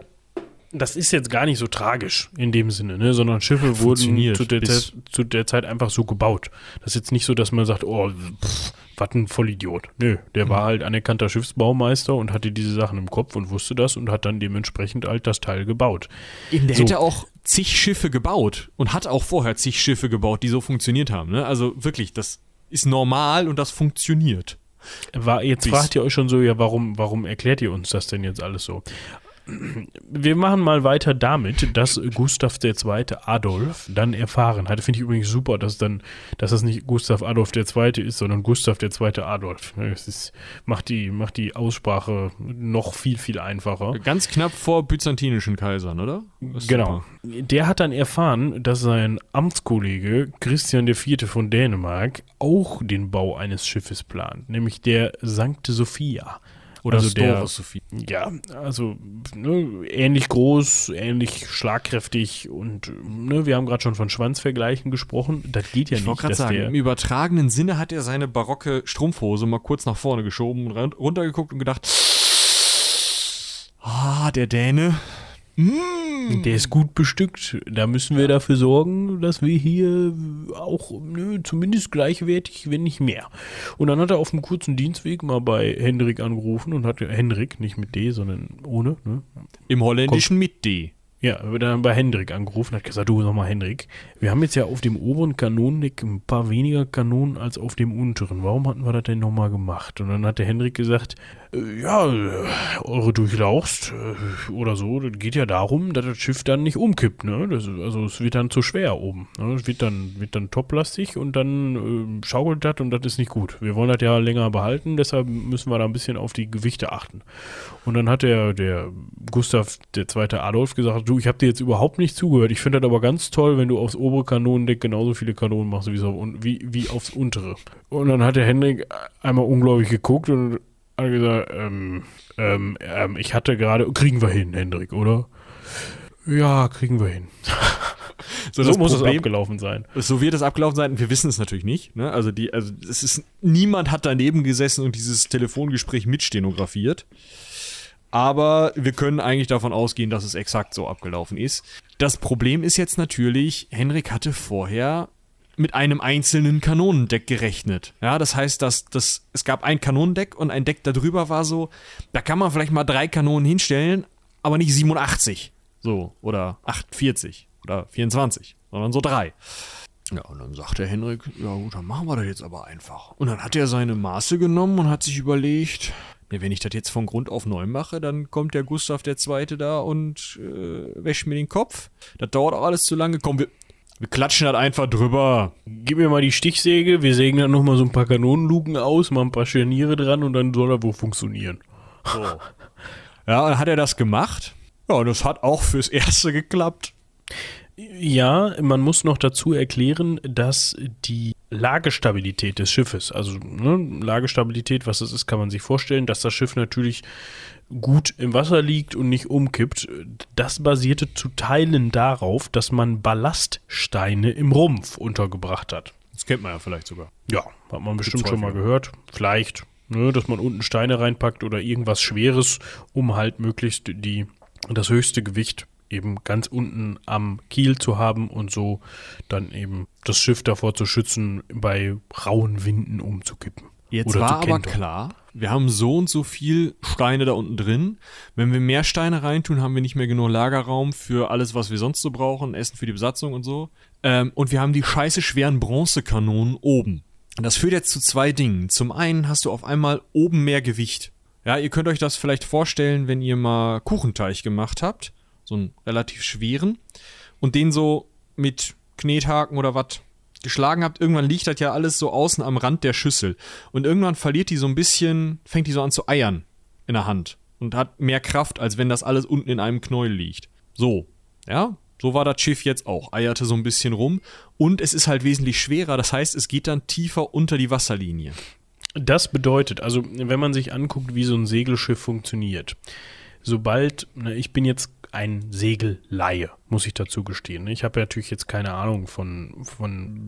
das ist jetzt gar nicht so tragisch in dem Sinne, ne? sondern Schiffe wurden zu der, Zeit, zu der, Zeit, einfach so gebaut. Das ist jetzt nicht so, dass man sagt, oh, pff, was ein Vollidiot. Nö, der mhm. war halt anerkannter Schiffsbaumeister und hatte diese Sachen im Kopf und wusste das und hat dann dementsprechend halt das Teil gebaut. Eben, der so. hätte auch zig Schiffe gebaut und hat auch vorher zig Schiffe gebaut, die so funktioniert haben. Ne? Also wirklich, das ist normal und das funktioniert. War, jetzt Bis. fragt ihr euch schon so, ja, warum, warum erklärt ihr uns das denn jetzt alles so? Wir machen mal weiter damit, dass Gustav II. Adolf dann erfahren hatte. Finde ich übrigens super, dass dann, dass das nicht Gustav Adolf II. ist, sondern Gustav II. Adolf. Das ist, macht, die, macht die Aussprache noch viel, viel einfacher. Ganz knapp vor byzantinischen Kaisern, oder? Genau. Super. Der hat dann erfahren, dass sein Amtskollege Christian IV. von Dänemark auch den Bau eines Schiffes plant, nämlich der Sankte Sophia. Oder also der. Ja, also ne, ähnlich groß, ähnlich schlagkräftig und ne, wir haben gerade schon von Schwanzvergleichen gesprochen. Das geht ja ich nicht. Ich sagen, im übertragenen Sinne hat er seine barocke Strumpfhose mal kurz nach vorne geschoben und runtergeguckt und gedacht, ah, der Däne. Der ist gut bestückt. Da müssen wir dafür sorgen, dass wir hier auch nö, zumindest gleichwertig, wenn nicht mehr. Und dann hat er auf dem kurzen Dienstweg mal bei Hendrik angerufen und hat Hendrik, nicht mit D, sondern ohne. Ne? Im Holländischen Kommt. mit D. Ja, dann bei Hendrik angerufen, hat gesagt, du sag mal Hendrik, wir haben jetzt ja auf dem oberen Kanonendeck ein paar weniger Kanonen als auf dem unteren. Warum hatten wir das denn nochmal gemacht? Und dann hat der Hendrik gesagt, äh, ja, äh, eure Durchlauchst äh, oder so, das geht ja darum, dass das Schiff dann nicht umkippt, ne? Das, also es wird dann zu schwer oben. Ne? Es wird dann, wird dann toplastig und dann äh, schaukelt das und das ist nicht gut. Wir wollen das ja länger behalten, deshalb müssen wir da ein bisschen auf die Gewichte achten. Und dann hat der, der Gustav, der zweite Adolf, gesagt, du, ich habe dir jetzt überhaupt nicht zugehört. Ich finde das aber ganz toll, wenn du aufs obere Kanonendeck genauso viele Kanonen machst wie, wie aufs untere. Und dann hat der Hendrik einmal unglaublich geguckt und hat gesagt, ähm, ähm, ähm, ich hatte gerade, kriegen wir hin, Hendrik, oder? Ja, kriegen wir hin. so, so muss Problem, es abgelaufen sein. So wird es abgelaufen sein. Wir wissen es natürlich nicht. Ne? Also die, also es ist niemand hat daneben gesessen und dieses Telefongespräch mitstenografiert. Aber wir können eigentlich davon ausgehen, dass es exakt so abgelaufen ist. Das Problem ist jetzt natürlich, Henrik hatte vorher mit einem einzelnen Kanonendeck gerechnet. Ja, das heißt, dass, dass es gab ein Kanonendeck und ein Deck darüber war so, da kann man vielleicht mal drei Kanonen hinstellen, aber nicht 87. So, oder 48 oder 24, sondern so drei. Ja, und dann sagt der Henrik, ja gut, dann machen wir das jetzt aber einfach. Und dann hat er seine Maße genommen und hat sich überlegt, ja, wenn ich das jetzt von Grund auf neu mache, dann kommt der Gustav der Zweite da und äh, wäscht mir den Kopf. Das dauert auch alles zu lange. Komm, wir, wir klatschen das einfach drüber. Gib mir mal die Stichsäge, wir sägen dann nochmal so ein paar Kanonenluken aus, mal ein paar Scharniere dran und dann soll er wohl funktionieren. So. ja, dann hat er das gemacht. Ja, und das hat auch fürs Erste geklappt. Ja, man muss noch dazu erklären, dass die Lagestabilität des Schiffes, also ne, Lagestabilität, was das ist, kann man sich vorstellen, dass das Schiff natürlich gut im Wasser liegt und nicht umkippt. Das basierte zu Teilen darauf, dass man Ballaststeine im Rumpf untergebracht hat. Das kennt man ja vielleicht sogar. Ja, hat man bestimmt schon mal gehört. Vielleicht, ne, dass man unten Steine reinpackt oder irgendwas Schweres, um halt möglichst die, das höchste Gewicht eben ganz unten am Kiel zu haben und so dann eben das Schiff davor zu schützen, bei rauen Winden umzukippen. Jetzt war aber klar, wir haben so und so viel Steine da unten drin. Wenn wir mehr Steine reintun, haben wir nicht mehr genug Lagerraum für alles, was wir sonst so brauchen, Essen für die Besatzung und so. Ähm, und wir haben die scheiße schweren Bronzekanonen oben. Das führt jetzt zu zwei Dingen. Zum einen hast du auf einmal oben mehr Gewicht. Ja, ihr könnt euch das vielleicht vorstellen, wenn ihr mal Kuchenteig gemacht habt so einen relativ schweren, und den so mit Knethaken oder was geschlagen habt, irgendwann liegt das ja alles so außen am Rand der Schüssel. Und irgendwann verliert die so ein bisschen, fängt die so an zu eiern in der Hand und hat mehr Kraft, als wenn das alles unten in einem Knäuel liegt. So, ja, so war das Schiff jetzt auch, eierte so ein bisschen rum und es ist halt wesentlich schwerer, das heißt, es geht dann tiefer unter die Wasserlinie. Das bedeutet, also wenn man sich anguckt, wie so ein Segelschiff funktioniert, sobald, ne, ich bin jetzt ein Segelleihe, muss ich dazu gestehen. Ich habe natürlich jetzt keine Ahnung von, von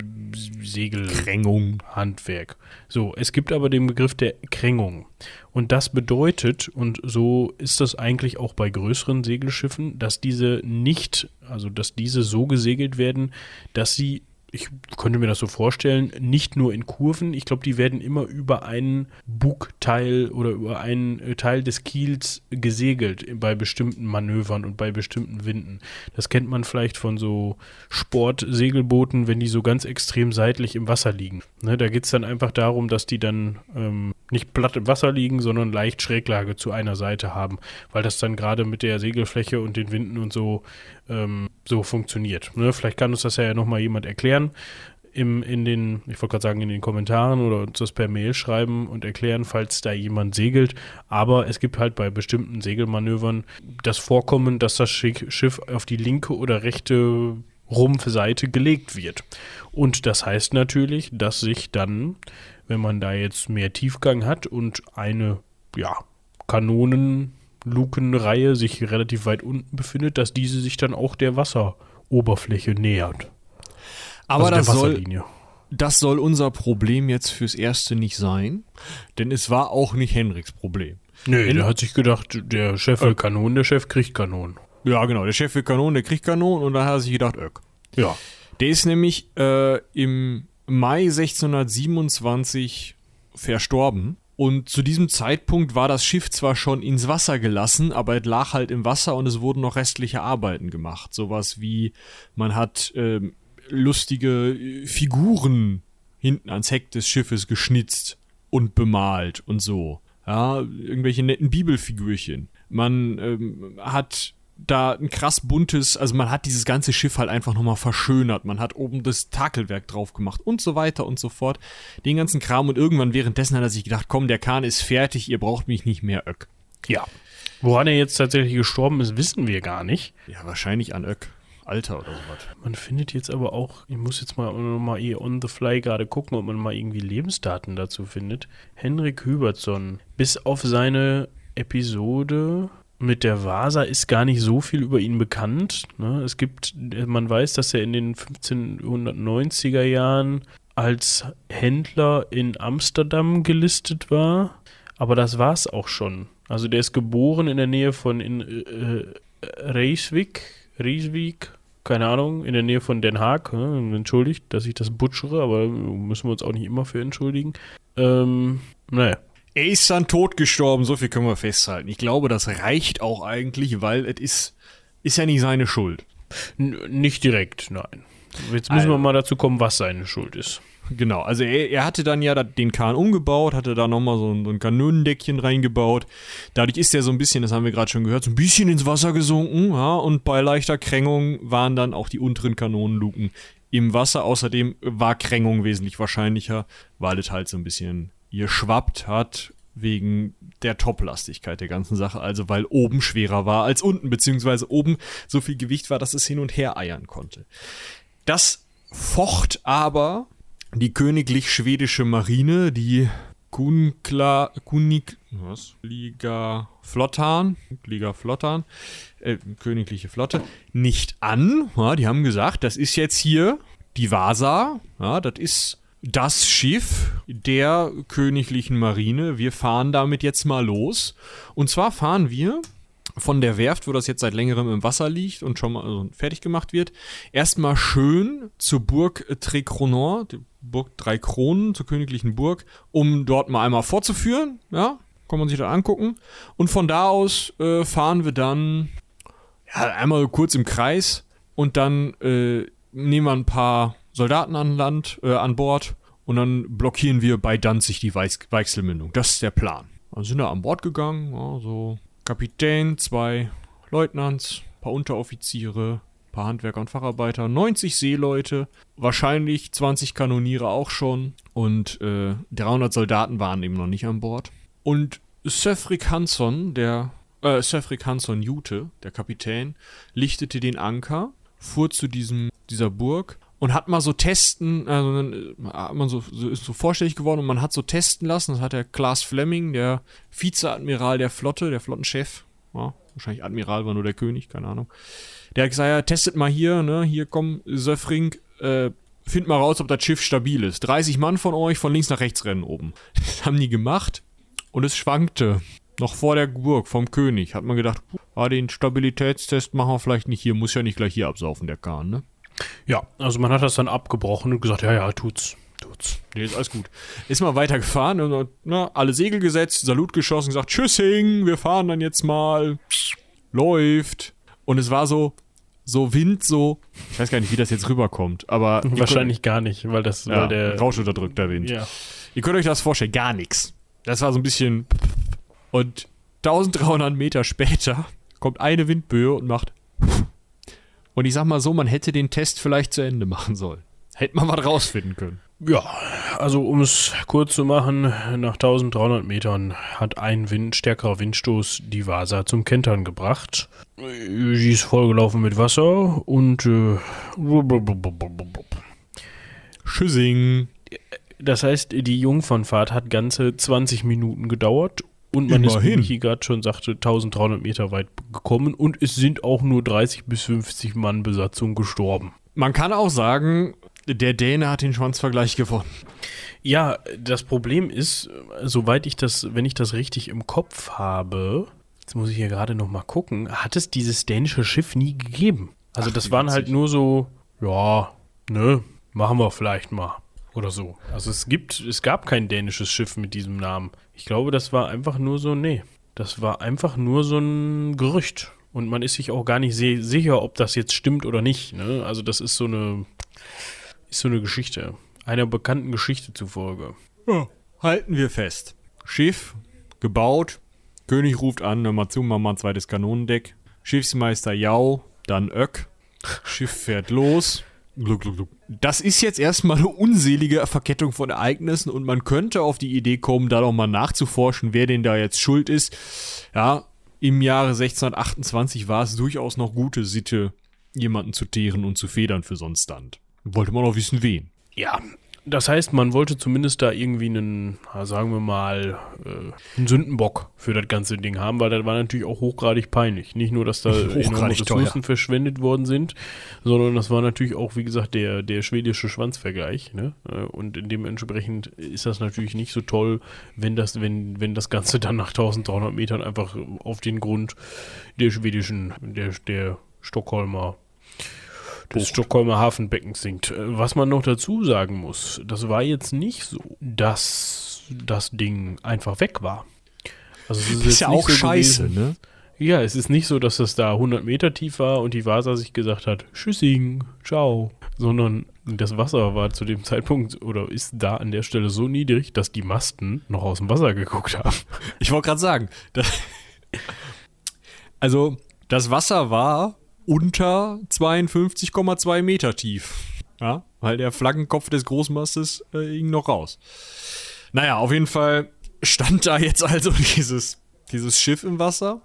Segelkrängung, Handwerk. So, es gibt aber den Begriff der Krängung. Und das bedeutet, und so ist das eigentlich auch bei größeren Segelschiffen, dass diese nicht, also dass diese so gesegelt werden, dass sie ich könnte mir das so vorstellen, nicht nur in Kurven. Ich glaube, die werden immer über einen Bugteil oder über einen äh, Teil des Kiels gesegelt bei bestimmten Manövern und bei bestimmten Winden. Das kennt man vielleicht von so Sportsegelbooten, wenn die so ganz extrem seitlich im Wasser liegen. Ne, da geht es dann einfach darum, dass die dann ähm, nicht platt im Wasser liegen, sondern leicht Schräglage zu einer Seite haben, weil das dann gerade mit der Segelfläche und den Winden und so ähm, so funktioniert. Ne? Vielleicht kann uns das ja nochmal jemand erklären. Im, in den, ich wollte gerade sagen, in den Kommentaren oder uns das per Mail schreiben und erklären, falls da jemand segelt. Aber es gibt halt bei bestimmten Segelmanövern das Vorkommen, dass das Schiff auf die linke oder rechte Rumpfseite gelegt wird. Und das heißt natürlich, dass sich dann, wenn man da jetzt mehr Tiefgang hat und eine, ja, Kanonen Lukenreihe sich relativ weit unten befindet, dass diese sich dann auch der Wasseroberfläche nähert. Aber also das, soll, das soll unser Problem jetzt fürs Erste nicht sein, denn es war auch nicht Henriks Problem. Nee, Hen der hat sich gedacht, der Chef will Kanonen, der Chef kriegt Kanonen. Ja, genau, der Chef will Kanonen, der kriegt Kanonen und dann hat er sich gedacht, öck. Ja. Der ist nämlich äh, im Mai 1627 verstorben und zu diesem Zeitpunkt war das Schiff zwar schon ins Wasser gelassen, aber es lag halt im Wasser und es wurden noch restliche Arbeiten gemacht. Sowas wie, man hat ähm, lustige äh, Figuren hinten ans Heck des Schiffes geschnitzt und bemalt und so. Ja, irgendwelche netten Bibelfigürchen. Man ähm, hat da ein krass buntes, also man hat dieses ganze Schiff halt einfach nochmal verschönert. Man hat oben das Takelwerk drauf gemacht und so weiter und so fort. Den ganzen Kram und irgendwann währenddessen hat er sich gedacht, komm, der Kahn ist fertig, ihr braucht mich nicht mehr, Öck. Ja. Woran er jetzt tatsächlich gestorben ist, wissen wir gar nicht. Ja, wahrscheinlich an Öck. Alter oder sowas. Man findet jetzt aber auch, ich muss jetzt mal, mal eh on the fly gerade gucken, ob man mal irgendwie Lebensdaten dazu findet. Henrik Hübertson, bis auf seine Episode mit der Vasa ist gar nicht so viel über ihn bekannt. Ne? Es gibt, man weiß, dass er in den 1590er Jahren als Händler in Amsterdam gelistet war, aber das war es auch schon. Also der ist geboren in der Nähe von in, äh, Reiswijk, Reiswijk, keine Ahnung, in der Nähe von Den Haag. Ne? Entschuldigt, dass ich das butschere, aber müssen wir uns auch nicht immer für entschuldigen. Ähm, naja, er ist dann tot gestorben, so viel können wir festhalten. Ich glaube, das reicht auch eigentlich, weil es ist ist ja nicht seine Schuld. N nicht direkt, nein. Jetzt müssen wir mal dazu kommen, was seine Schuld ist. Genau, also er, er hatte dann ja den Kahn umgebaut, hatte da nochmal so, ein- so ein Kanonendeckchen reingebaut. Dadurch ist er so ein bisschen, das haben wir gerade schon gehört, so ein bisschen ins Wasser gesunken. Ja, und bei leichter Krängung waren dann auch die unteren Kanonenluken im Wasser. Außerdem war Krängung wesentlich wahrscheinlicher, weil es halt so ein bisschen geschwappt hat wegen der Toplastigkeit der ganzen Sache. Also weil oben schwerer war als unten, beziehungsweise oben so viel Gewicht war, dass es hin und her eiern konnte. Das focht aber die königlich schwedische Marine, die Kunkla, Kunik, was? Liga Flottan, Liga Flottan, äh, königliche Flotte, nicht an. Ja, die haben gesagt, das ist jetzt hier die Vasa, ja, das ist das Schiff der königlichen Marine. Wir fahren damit jetzt mal los. Und zwar fahren wir von der Werft, wo das jetzt seit längerem im Wasser liegt und schon mal also fertig gemacht wird, erstmal schön zur Burg Trecronon, Burg Drei Kronen, zur königlichen Burg, um dort mal einmal vorzuführen. Ja, kann man sich das angucken. Und von da aus äh, fahren wir dann ja, einmal kurz im Kreis und dann äh, nehmen wir ein paar Soldaten an Land, äh, an Bord und dann blockieren wir bei Danzig die Weichs Weichselmündung. Das ist der Plan. Dann sind wir an Bord gegangen, ja, so Kapitän, zwei Leutnants, paar Unteroffiziere, paar Handwerker und Facharbeiter, 90 Seeleute, wahrscheinlich 20 Kanoniere auch schon und äh, 300 Soldaten waren eben noch nicht an Bord. Und Söfrik Hansson, der äh, Söfrik Hansson Jute, der Kapitän, lichtete den Anker, fuhr zu diesem dieser Burg und hat mal so testen, also dann äh, hat man so, so ist so vorstellig geworden und man hat so testen lassen. Das hat der Klaas Fleming, der Vizeadmiral der Flotte, der Flottenchef, ja, wahrscheinlich Admiral war nur der König, keine Ahnung. Der hat gesagt, ja, testet mal hier, ne, hier komm, Söfring, äh, find mal raus, ob das Schiff stabil ist. 30 Mann von euch von links nach rechts rennen oben. Das haben die gemacht und es schwankte. Noch vor der Burg vom König hat man gedacht, ah, den Stabilitätstest machen wir vielleicht nicht hier, muss ja nicht gleich hier absaufen, der Kahn, ne? Ja, also man hat das dann abgebrochen und gesagt, ja, ja, tut's. Tut's. Nee, ist alles gut. Ist mal weitergefahren und na, alle Segel gesetzt, Salut geschossen, gesagt, Tschüssing, wir fahren dann jetzt mal. Läuft. Und es war so, so Wind, so, ich weiß gar nicht, wie das jetzt rüberkommt, aber Wahrscheinlich gar nicht, weil das könnt, ja, weil der. rauschunterdrückter Wind. Ja. Ihr könnt euch das vorstellen, gar nichts. Das war so ein bisschen. Und 1300 Meter später kommt eine Windböe und macht. Und ich sag mal so, man hätte den Test vielleicht zu Ende machen sollen. Hätte man was rausfinden können. Ja, also um es kurz zu machen, nach 1300 Metern hat ein Wind, stärkerer Windstoß die Vasa zum Kentern gebracht. Sie ist vollgelaufen mit Wasser und äh, Tschüssing. das heißt, die Jungfernfahrt hat ganze 20 Minuten gedauert und man ist, wie Immerhin. Michi gerade schon sagte, 1300 Meter weit gekommen und es sind auch nur 30 bis 50 Mann Besatzung gestorben. Man kann auch sagen, der Däne hat den Schwanzvergleich gewonnen. Ja, das Problem ist, soweit ich das, wenn ich das richtig im Kopf habe, jetzt muss ich hier gerade noch mal gucken, hat es dieses dänische Schiff nie gegeben. Also Ach, das waren halt nur so, ja, ne, machen wir vielleicht mal oder so. Also es gibt, es gab kein dänisches Schiff mit diesem Namen. Ich glaube, das war einfach nur so, nee, das war einfach nur so ein Gerücht. Und man ist sich auch gar nicht sicher, ob das jetzt stimmt oder nicht. Ne? Also das ist so eine, ist so eine Geschichte. Einer bekannten Geschichte zufolge. Ja, halten wir fest. Schiff gebaut, König ruft an, hör mal zu, mach mal ein zweites Kanonendeck. Schiffsmeister Jau, dann Öck. Schiff fährt los. Gluck, gluck, gluck. Das ist jetzt erstmal eine unselige Verkettung von Ereignissen und man könnte auf die Idee kommen, da doch mal nachzuforschen, wer denn da jetzt schuld ist. Ja, im Jahre 1628 war es durchaus noch gute Sitte, jemanden zu teeren und zu federn für so einen Stand. Wollte man auch wissen, wen. Ja, das heißt, man wollte zumindest da irgendwie einen, sagen wir mal, äh, einen Sündenbock für das ganze Ding haben, weil das war natürlich auch hochgradig peinlich. Nicht nur, dass da enorme Hochgradig Ressourcen verschwendet worden sind, sondern das war natürlich auch, wie gesagt, der, der schwedische Schwanzvergleich. Ne? Äh, Und dementsprechend ist das natürlich nicht so toll, wenn das, wenn, wenn das Ganze dann nach 1300 Metern einfach auf den Grund der schwedischen, der, der Stockholmer des Stockholmer Hafenbeckens sinkt. Äh, Was man noch dazu sagen muss, das war jetzt nicht so, dass das Ding einfach weg war. Also es Ist jetzt ja auch scheiße, gewesen- ne? Ja, es ist nicht so, dass das da 100 Meter tief war und die Vasa sich gesagt hat, Tschüssing, ciao, sondern das Wasser war zu dem Zeitpunkt oder ist da an der Stelle so niedrig, dass die Masten noch aus dem Wasser geguckt haben. Ich wollte gerade sagen, das, also das Wasser war unter 52,2 Meter tief. Ja, weil der Flaggenkopf des Großmastes äh, ging noch raus. Naja, auf jeden Fall stand da jetzt also dieses, dieses Schiff im Wasser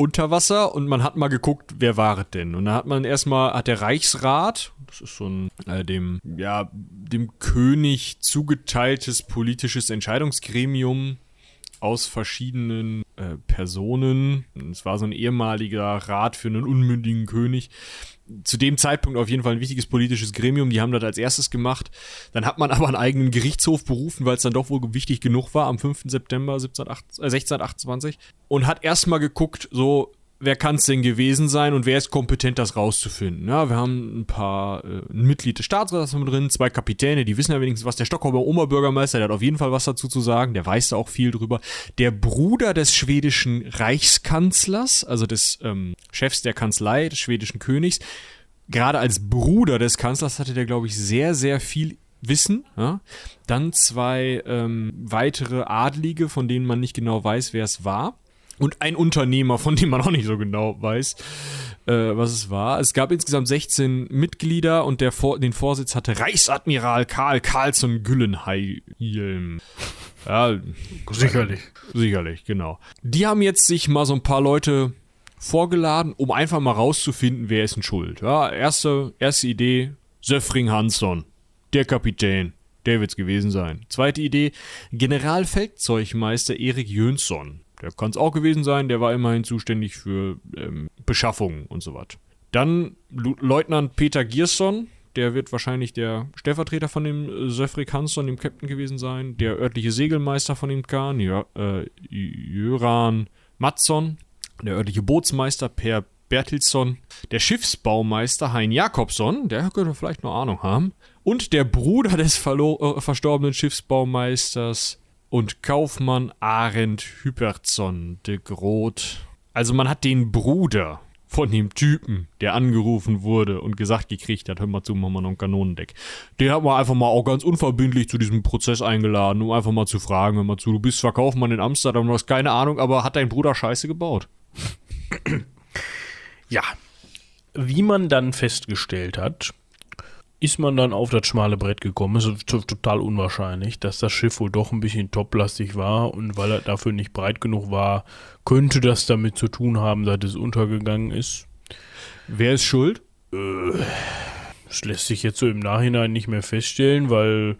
unter Wasser und man hat mal geguckt, wer war es denn? Und da hat man erstmal, hat der Reichsrat, das ist so ein äh, dem, ja, dem König zugeteiltes politisches Entscheidungsgremium aus verschiedenen äh, Personen. Es war so ein ehemaliger Rat für einen unmündigen König zu dem Zeitpunkt auf jeden Fall ein wichtiges politisches Gremium. Die haben das als erstes gemacht. Dann hat man aber einen eigenen Gerichtshof berufen, weil es dann doch wohl wichtig genug war am 5. September 1628 äh, und hat erstmal geguckt, so wer kann es denn gewesen sein und wer ist kompetent, das rauszufinden. Ja, wir haben ein paar, äh, ein Mitglied des Staatsrats drin, zwei Kapitäne, die wissen ja wenigstens was. Der Stockholmer Oberbürgermeister, der hat auf jeden Fall was dazu zu sagen, der weiß da auch viel drüber. Der Bruder des schwedischen Reichskanzlers, also des ähm, Chefs der Kanzlei des schwedischen Königs, gerade als Bruder des Kanzlers hatte der, glaube ich, sehr, sehr viel Wissen. Ja? Dann zwei ähm, weitere Adlige, von denen man nicht genau weiß, wer es war und ein Unternehmer, von dem man auch nicht so genau weiß, äh, was es war. Es gab insgesamt 16 Mitglieder und der Vor den Vorsitz hatte Reichsadmiral Karl Carlsson Güllenheim. Ja, sicherlich. Sicherlich, genau. Die haben jetzt sich mal so ein paar Leute vorgeladen, um einfach mal rauszufinden, wer ist denn schuld. Ja, erste, erste Idee, Söffring Hansson, der Kapitän. Der wird's gewesen sein. Zweite Idee, Generalfeldzeugmeister Erik Jönsson. Der kann es auch gewesen sein, der war immerhin zuständig für ähm, Beschaffung und so was. Dann Leutnant Peter Giersson, der wird wahrscheinlich der Stellvertreter von dem äh, Söfrik Hansson, dem Captain gewesen sein. Der örtliche Segelmeister von dem Kahn, Jö, äh, Jöran Matson. Der örtliche Bootsmeister Per Bertilsson. Der Schiffsbaumeister Hein Jakobsson, der könnte vielleicht noch Ahnung haben. Und der Bruder des äh, verstorbenen Schiffsbaumeisters und Kaufmann Arend Hüpertsson de Groot. Also man hat den Bruder von dem Typen, der angerufen wurde und gesagt gekriegt hat, hör mal zu, machen wir noch ein Kanonendeck. Den hat man einfach mal auch ganz unverbindlich zu diesem Prozess eingeladen, um einfach mal zu fragen, hör mal zu, du bist zwar Kaufmann in Amsterdam, du hast keine Ahnung, aber hat dein Bruder Scheiße gebaut? Ja. Wie man dann festgestellt hat, ist man dann auf das schmale Brett gekommen. Es ist total unwahrscheinlich, dass das Schiff wohl doch ein bisschen toplastig war und weil er dafür nicht breit genug war, könnte das damit zu tun haben, dass es untergegangen ist. Wer ist schuld? Äh, das lässt sich jetzt so im Nachhinein nicht mehr feststellen, weil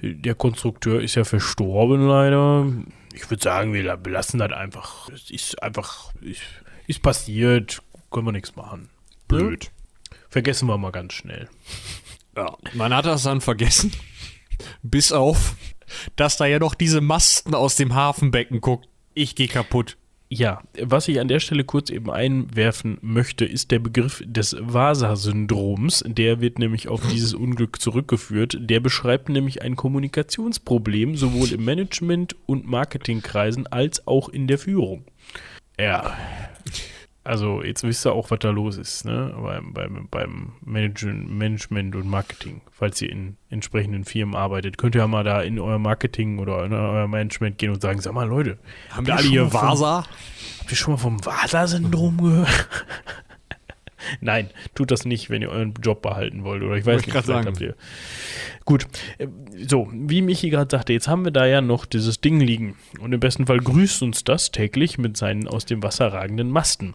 der Konstrukteur ist ja verstorben leider. Ich würde sagen, wir belassen das einfach. Es ist einfach, ist passiert, können wir nichts machen. Blöd. Vergessen wir mal ganz schnell. Ja, man hat das dann vergessen. Bis auf, dass da ja noch diese Masten aus dem Hafenbecken guckt. Ich gehe kaputt. Ja, was ich an der Stelle kurz eben einwerfen möchte, ist der Begriff des Vasa-Syndroms. Der wird nämlich auf dieses Unglück zurückgeführt. Der beschreibt nämlich ein Kommunikationsproblem sowohl im Management- und Marketingkreisen als auch in der Führung. Ja, also jetzt wisst ihr auch, was da los ist, ne? Beim, beim, beim Management und Marketing. Falls ihr in entsprechenden Firmen arbeitet, könnt ihr ja mal da in euer Marketing oder in euer Management gehen und sagen, sag mal Leute, haben wir alle hier Vasa? Habt ihr schon mal vom Vasa-Syndrom gehört? Nein, tut das nicht, wenn ihr euren Job behalten wollt. Oder ich weiß nicht, vielleicht habt ihr. Gut, äh, so, wie Michi gerade sagte, jetzt haben wir da ja noch dieses Ding liegen. Und im besten Fall grüßt uns das täglich mit seinen aus dem Wasser ragenden Masten.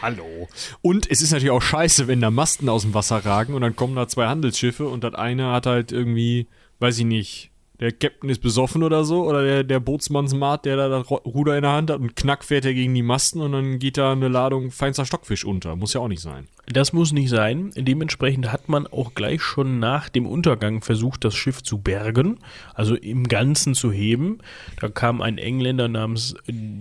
Hallo. Und es ist natürlich auch scheiße, wenn da Masten aus dem Wasser ragen und dann kommen da zwei Handelsschiffe und das eine hat halt irgendwie, weiß ich nicht, der Captain ist besoffen oder so, oder der, der Bootsmannsmart, der da das Ruder in der Hand hat und knack fährt er gegen die Masten und dann geht da eine Ladung feinster Stockfisch unter. Muss ja auch nicht sein. Das muss nicht sein. Dementsprechend hat man auch gleich schon nach dem Untergang versucht, das Schiff zu bergen, also im Ganzen zu heben. Da kam ein Engländer namens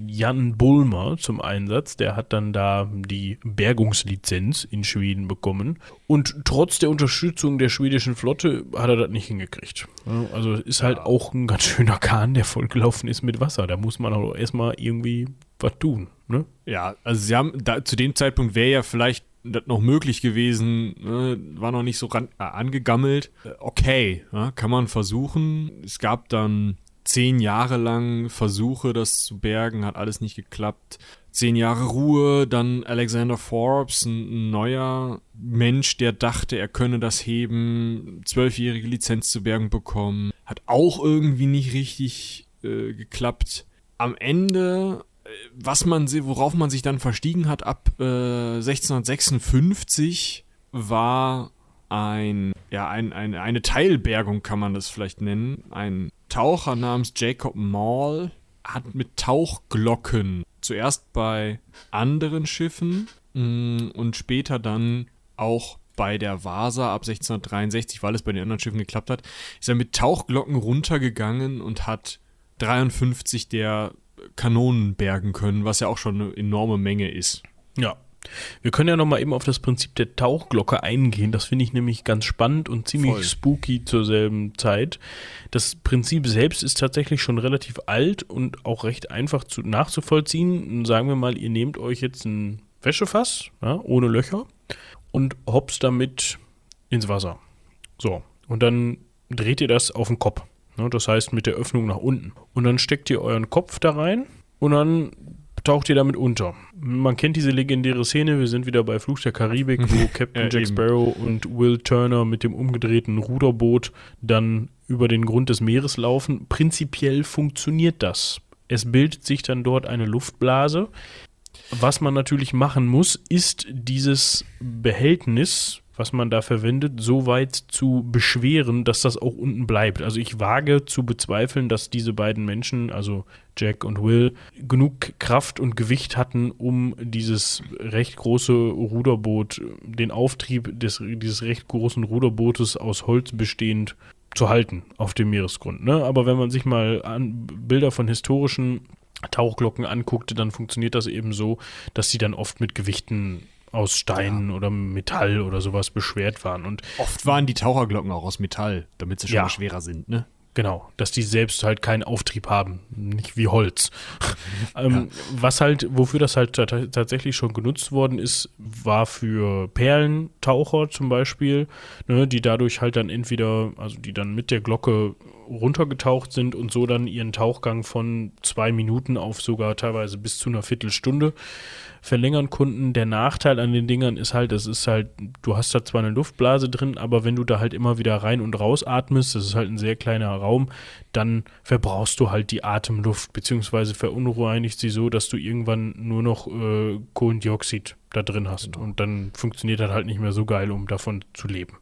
Jan Bulmer zum Einsatz. Der hat dann da die Bergungslizenz in Schweden bekommen. Und trotz der Unterstützung der schwedischen Flotte hat er das nicht hingekriegt. Also ist halt auch ein ganz schöner Kahn, der vollgelaufen ist mit Wasser. Da muss man auch erstmal irgendwie was tun. Ne? Ja, also sie haben da, zu dem Zeitpunkt wäre ja vielleicht das noch möglich gewesen, ne, war noch nicht so ran, äh, angegammelt. Äh, okay, ja, kann man versuchen. Es gab dann zehn Jahre lang Versuche, das zu bergen, hat alles nicht geklappt. Zehn Jahre Ruhe, dann Alexander Forbes, ein neuer Mensch, der dachte, er könne das heben, zwölfjährige Lizenz zu bergen bekommen, hat auch irgendwie nicht richtig äh, geklappt. Am Ende was man, worauf man sich dann verstiegen hat ab äh, 1656, war ein, ja, ein, ein, eine Teilbergung, kann man das vielleicht nennen. Ein Taucher namens Jacob Mall hat mit Tauchglocken zuerst bei anderen Schiffen mh, mm, und später dann auch bei der Vasa ab 1663, weil es bei den anderen Schiffen geklappt hat, ist er mit Tauchglocken runtergegangen und hat 53 der Kanonen bergen können, was ja auch schon eine enorme Menge ist. Ja. Wir können ja nochmal eben auf das Prinzip der Tauchglocke eingehen. Das finde ich nämlich ganz spannend und ziemlich Voll. spooky zur selben Zeit. Das Prinzip selbst ist tatsächlich schon relativ alt und auch recht einfach zu, nachzuvollziehen. Sagen wir mal, ihr nehmt euch jetzt ein Wäschefass, ja, ohne Löcher, und hopst damit ins Wasser. So, und dann dreht ihr das auf den Kopf. Ne, das heißt mit der Öffnung nach unten. Und dann steckt ihr euren Kopf da rein und dann taucht ihr damit unter. Man kennt diese legendäre Szene, wir sind wieder bei Fluch der Karibik, wo Captain ja, Jack Sparrow und Will Turner mit dem umgedrehten Ruderboot dann über den Grund des Meeres laufen. Prinzipiell funktioniert das. Es bildet sich dann dort eine Luftblase. Was man natürlich machen muss, ist dieses Behältnis was man da verwendet, so weit zu beschweren, dass das auch unten bleibt. Also ich wage zu bezweifeln, dass diese beiden Menschen, also Jack und Will, genug Kraft und Gewicht hatten, um dieses recht große Ruderboot, den Auftrieb des, dieses recht großen Ruderbootes aus Holz bestehend zu halten auf dem Meeresgrund. Ne? Aber wenn man sich mal Bilder von historischen Tauchglocken anguckte, dann funktioniert das eben so, dass sie dann oft mit Gewichten aus Stein ja. oder Metall oder sowas beschwert waren. Und oft waren die Taucherglocken auch aus Metall, damit sie schon ja. schwerer sind, ne? Genau, dass die selbst halt keinen Auftrieb haben, nicht wie Holz. ähm, ja. Was halt, wofür das halt tatsächlich schon genutzt worden ist, war für Perlentaucher zum Beispiel, ne, die dadurch halt dann entweder, also die dann mit der Glocke runtergetaucht sind und so dann ihren Tauchgang von zwei Minuten auf sogar teilweise bis zu einer Viertelstunde verlängern konnten. Der Nachteil an den Dingern ist halt, es ist halt, du hast da zwar eine Luftblase drin, aber wenn du da halt immer wieder rein und raus atmest, das ist halt ein sehr kleiner Raum, dann verbrauchst du halt die Atemluft, beziehungsweise verunreinigt sie so, dass du irgendwann nur noch äh, Kohlendioxid da drin hast. Genau. Und dann funktioniert das halt nicht mehr so geil, um davon zu leben.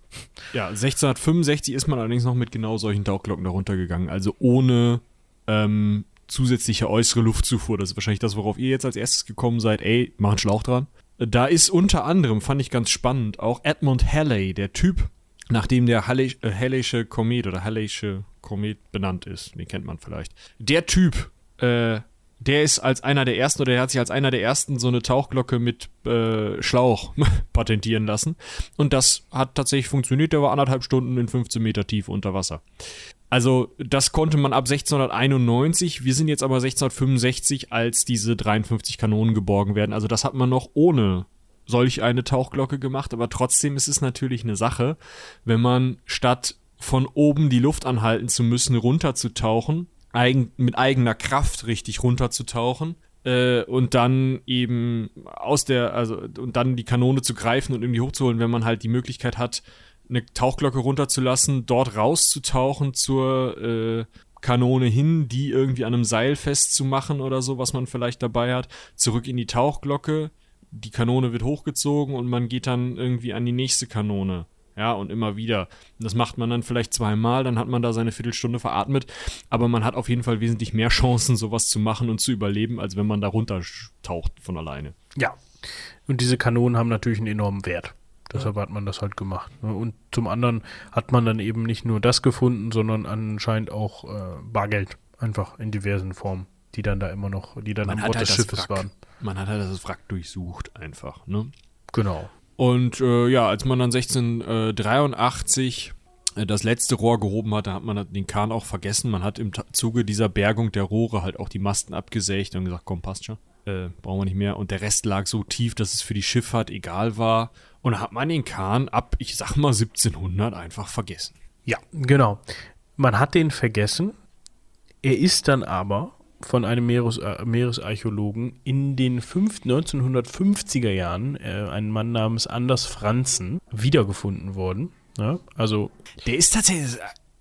Ja, 1665 ist man allerdings noch mit genau solchen Tauchglocken darunter gegangen. Also ohne ähm, zusätzliche äußere Luftzufuhr. Das ist wahrscheinlich das, worauf ihr jetzt als erstes gekommen seid. Ey, mach einen Schlauch dran. Da ist unter anderem, fand ich ganz spannend, auch Edmund Halley, der Typ, nachdem der Halley, äh, Halley'sche Komet oder Halley'sche Komet benannt ist. Den kennt man vielleicht. Der Typ, äh, der ist als einer der ersten oder der hat sich als einer der ersten so eine Tauchglocke mit äh, Schlauch patentieren lassen. Und das hat tatsächlich funktioniert. Der war anderthalb Stunden in 15 Meter Tiefe unter Wasser. Also das konnte man ab 1691. Wir sind jetzt aber 1665, als diese 53 Kanonen geborgen werden. Also das hat man noch ohne solch eine Tauchglocke gemacht. Aber trotzdem ist es natürlich eine Sache, wenn man statt von oben die Luft anhalten zu müssen, runterzutauchen, eigen, mit eigener Kraft richtig runterzutauchen, äh, und dann eben aus der, also und dann die Kanone zu greifen und irgendwie hochzuholen, wenn man halt die Möglichkeit hat, eine Tauchglocke runterzulassen, dort rauszutauchen zur äh, Kanone hin, die irgendwie an einem Seil festzumachen oder so, was man vielleicht dabei hat, zurück in die Tauchglocke, die Kanone wird hochgezogen und man geht dann irgendwie an die nächste Kanone. Ja, und immer wieder. Das macht man dann vielleicht zweimal, dann hat man da seine Viertelstunde veratmet, aber man hat auf jeden Fall wesentlich mehr Chancen, sowas zu machen und zu überleben, als wenn man da runtertaucht von alleine. Ja, Und diese Kanonen haben natürlich einen enormen Wert. Deshalb hat man das halt gemacht. Ne? Und zum anderen hat man dann eben nicht nur das gefunden, sondern anscheinend auch äh, Bargeld. Einfach in diversen Formen, die dann da immer noch, die dann Man an Bord halt des Schiffes Wrack. waren. Man hat halt das Wrack durchsucht einfach, ne? Genau. Und äh, ja, als man dann 1683 äh, das letzte Rohr gehoben hatte, hat man den Kahn auch vergessen. Man hat im Ta- Zuge dieser Bergung der Rohre halt auch die Masten abgesägt und gesagt, komm, passt schon. Äh, brauchen wir nicht mehr. Und der Rest lag so tief, dass es für die Schifffahrt egal war. Und hat man den Kahn ab, ich sag mal, 1700 einfach vergessen. Ja, genau. Man hat den vergessen. Er ist dann aber von einem Meeres, äh, Meeresarchäologen in den fünf, 1950er Jahren, äh, ein Mann namens Anders Franzen, wiedergefunden worden. Ja, also Der ist tatsächlich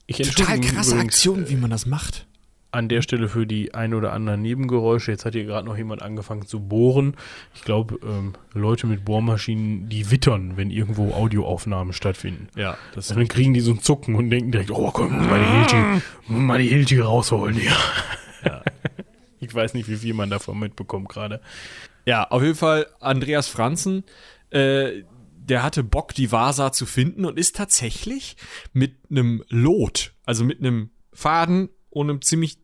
ich total krasse übrigens, Aktion, wie man das macht. An der Stelle für die ein oder anderen Nebengeräusche. Jetzt hat hier gerade noch jemand angefangen zu bohren. Ich glaube, ähm, Leute mit Bohrmaschinen, die wittern, wenn irgendwo Audioaufnahmen stattfinden. Ja, das Dann kriegen die so ein Zucken und denken direkt, oh komm, muss mal die Hilti, mal die Hilti rausholen hier. Ich weiß nicht, wie viel man davon mitbekommt gerade. Ja, auf jeden Fall Andreas Franzen, äh, der hatte Bock, die Vasa zu finden und ist tatsächlich mit einem Lot, also mit einem Faden und einem ziemlich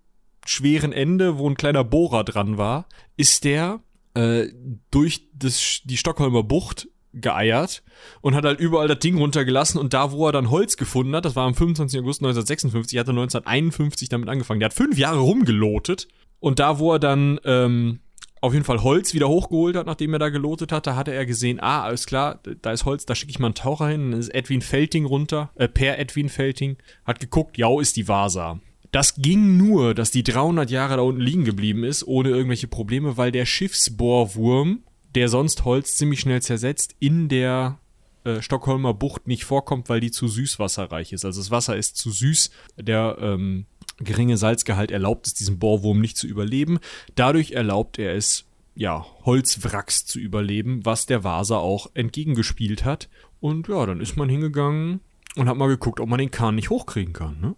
schweren Ende, wo ein kleiner Bohrer dran war, ist der äh, durch das, die Stockholmer Bucht geeiert und hat halt überall das Ding runtergelassen und da, wo er dann Holz gefunden hat, das war am 25. August 1956, hat er 1951 damit angefangen. Der hat fünf Jahre rumgelotet und da, wo er dann ähm, auf jeden Fall Holz wieder hochgeholt hat, nachdem er da gelotet hat, da hatte er gesehen, ah, alles klar, da ist Holz, da schicke ich mal einen Taucher hin, dann ist Edwin Felting runter, äh, per Edwin Felting, hat geguckt, ja, ist die Vasa. Das ging nur, dass die 300 Jahre da unten liegen geblieben ist, ohne irgendwelche Probleme, weil der Schiffsbohrwurm, der sonst Holz ziemlich schnell zersetzt, in der äh, Stockholmer Bucht nicht vorkommt, weil die zu süßwasserreich ist. Also das Wasser ist zu süß, der ähm, geringe Salzgehalt erlaubt es diesem Bohrwurm nicht zu überleben. Dadurch erlaubt er es, ja, Holzwracks zu überleben, was der Vasa auch entgegengespielt hat. Und ja, dann ist man hingegangen und hat mal geguckt, ob man den Kahn nicht hochkriegen kann, ne?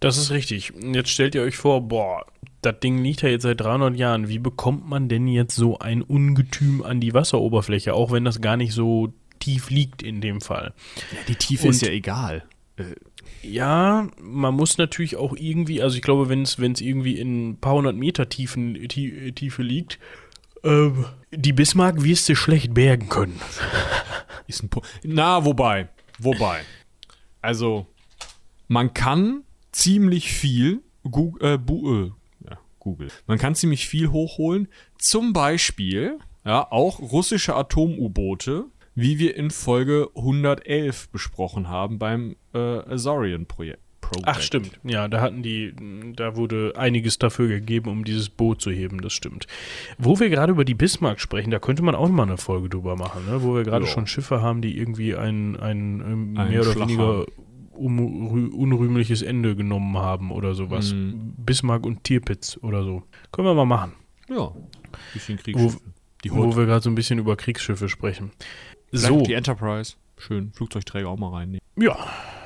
Das ist richtig. Jetzt stellt ihr euch vor, boah, das Ding liegt ja jetzt seit 300 Jahren. Wie bekommt man denn jetzt so ein Ungetüm an die Wasseroberfläche, auch wenn das gar nicht so tief liegt in dem Fall? Ja, die Tiefe Und- ist ja egal. Ja, man muss natürlich auch irgendwie, also ich glaube, wenn es irgendwie in ein paar hundert Meter Tiefen, tie, Tiefe liegt, ähm, die Bismarck wirst du schlecht bergen können. Na, wobei, wobei. Also, man kann ziemlich viel Gu äh, bu äh, ja, Google. Man kann ziemlich viel hochholen. Zum Beispiel, ja, auch russische Atom-U-Boote, wie wir in Folge 111 besprochen haben beim äh, Azorian-Projekt. Ach, stimmt. Ja, da hatten die, da wurde einiges dafür gegeben, um dieses Boot zu heben, das stimmt. Wo wir gerade über die Bismarck sprechen, da könnte man auch mal eine Folge drüber machen, ne? wo wir gerade schon Schiffe haben, die irgendwie ein, ein, ähm, Ein mehr oder weniger unrü- unrühmliches Ende genommen haben oder sowas. Mhm. Bismarck und Tierpitz oder so. Können wir mal machen. Ja, bisschen Wo, Kriegsschiffe. Wo Hood. wir gerade so ein bisschen über Kriegsschiffe sprechen. So. So, Die Enterprise. Schön. Flugzeugträger auch mal reinnehmen. ja,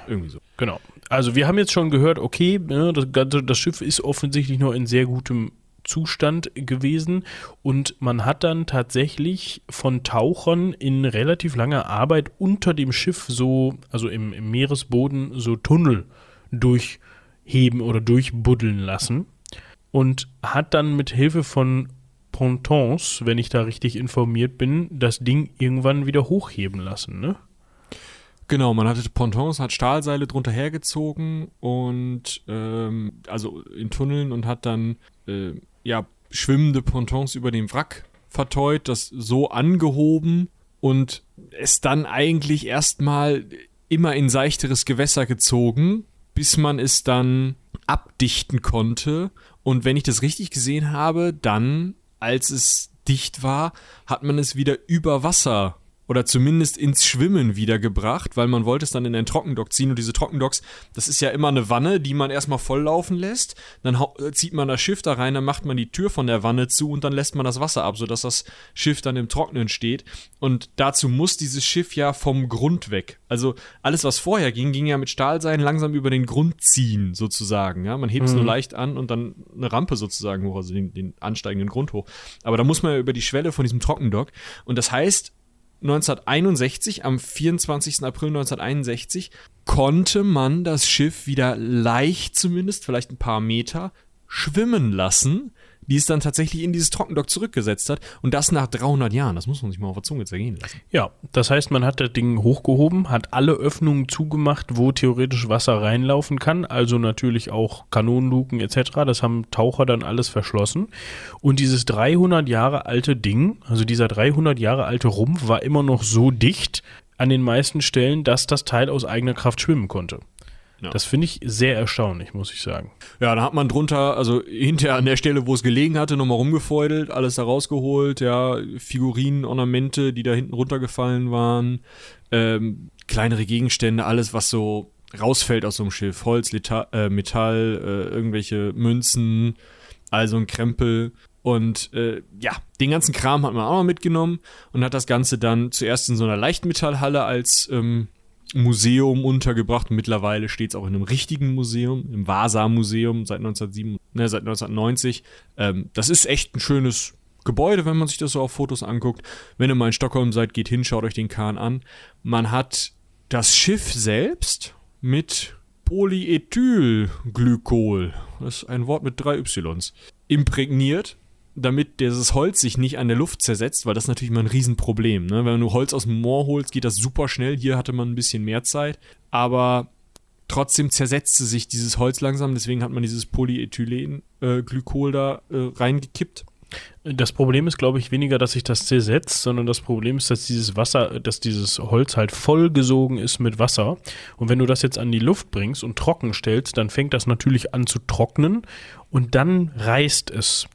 Irgendwie so. Genau. Also wir haben jetzt schon gehört, okay, ne, das, ganze, das Schiff ist offensichtlich noch in sehr gutem Zustand gewesen und man hat dann tatsächlich von Tauchern in relativ langer Arbeit unter dem Schiff so, also im, im Meeresboden, so Tunnel durchheben oder durchbuddeln lassen und hat dann mit Hilfe von Pontons, wenn ich da richtig informiert bin, das Ding irgendwann wieder hochheben lassen, ne? Genau, man hatte Pontons, hat Stahlseile drunter hergezogen und ähm, also in Tunneln und hat dann äh, ja schwimmende Pontons über dem Wrack verteut, das so angehoben und es dann eigentlich erstmal immer in seichteres Gewässer gezogen, bis man es dann abdichten konnte. Und wenn ich das richtig gesehen habe, dann, als es dicht war, hat man es wieder über Wasser oder zumindest ins Schwimmen wiedergebracht, weil man wollte es dann in einen Trockendock ziehen und diese Trockendocks, das ist ja immer eine Wanne, die man erstmal volllaufen lässt, dann äh, zieht man das Schiff da rein, dann macht man die Tür von der Wanne zu und dann lässt man das Wasser ab, sodass das Schiff dann im Trocknen steht und dazu muss dieses Schiff ja vom Grund weg. Also alles, was vorher ging, ging ja mit Stahlseilen langsam über den Grund ziehen, sozusagen. Ja? Man hebt es mhm. nur leicht an und dann eine Rampe sozusagen hoch, also den, den ansteigenden Grund hoch. Aber da muss man ja über die Schwelle von diesem Trockendock und das heißt, 1961, am 24. April 1961, konnte man das Schiff wieder leicht zumindest, vielleicht ein paar Meter, schwimmen lassen, die es dann tatsächlich in dieses Trockendock zurückgesetzt hat. Und das nach 300 Jahren. Das muss man sich mal auf der Zunge zergehen lassen. Ja, das heißt, man hat das Ding hochgehoben, hat alle Öffnungen zugemacht, wo theoretisch Wasser reinlaufen kann. Also natürlich auch Kanonenluken etc. Das haben Taucher dann alles verschlossen. Und dieses 300 Jahre alte Ding, also dieser 300 Jahre alte Rumpf, war immer noch so dicht an den meisten Stellen, dass das Teil aus eigener Kraft schwimmen konnte. Ja. Das finde ich sehr erstaunlich, muss ich sagen. Ja, da hat man drunter, also hinterher an der Stelle, wo es gelegen hatte, nochmal rumgefeudelt, alles da rausgeholt, ja, Figurinen, Ornamente, die da hinten runtergefallen waren, ähm, kleinere Gegenstände, alles, was so rausfällt aus so einem Schiff, Holz, Lita äh, Metall, äh, irgendwelche Münzen, also ein Krempel. Und äh, ja, den ganzen Kram hat man auch noch mitgenommen und hat das Ganze dann zuerst in so einer Leichtmetallhalle als ähm, Museum untergebracht. Mittlerweile steht es auch in einem richtigen Museum, im Vasa-Museum seit, 1907, ne, seit 1990. Ähm, das ist echt ein schönes Gebäude, wenn man sich das so auf Fotos anguckt. Wenn ihr mal in Stockholm seid, geht hin, schaut euch den Kahn an. Man hat das Schiff selbst mit Polyethylglykol, das ist ein Wort mit drei Ys, imprägniert damit dieses Holz sich nicht an der Luft zersetzt, weil das ist natürlich immer ein Riesenproblem. Ne? Wenn du Holz aus dem Moor holst, geht das super schnell. Hier hatte man ein bisschen mehr Zeit. Aber trotzdem zersetzte sich dieses Holz langsam. Deswegen hat man dieses Polyethylenglykol äh, da äh, reingekippt. Das Problem ist, glaube ich, weniger, dass sich das zersetzt, sondern das Problem ist, dass dieses Wasser, dass dieses Holz halt vollgesogen ist mit Wasser. Und wenn du das jetzt an die Luft bringst und trocken stellst, dann fängt das natürlich an zu trocknen und dann reißt es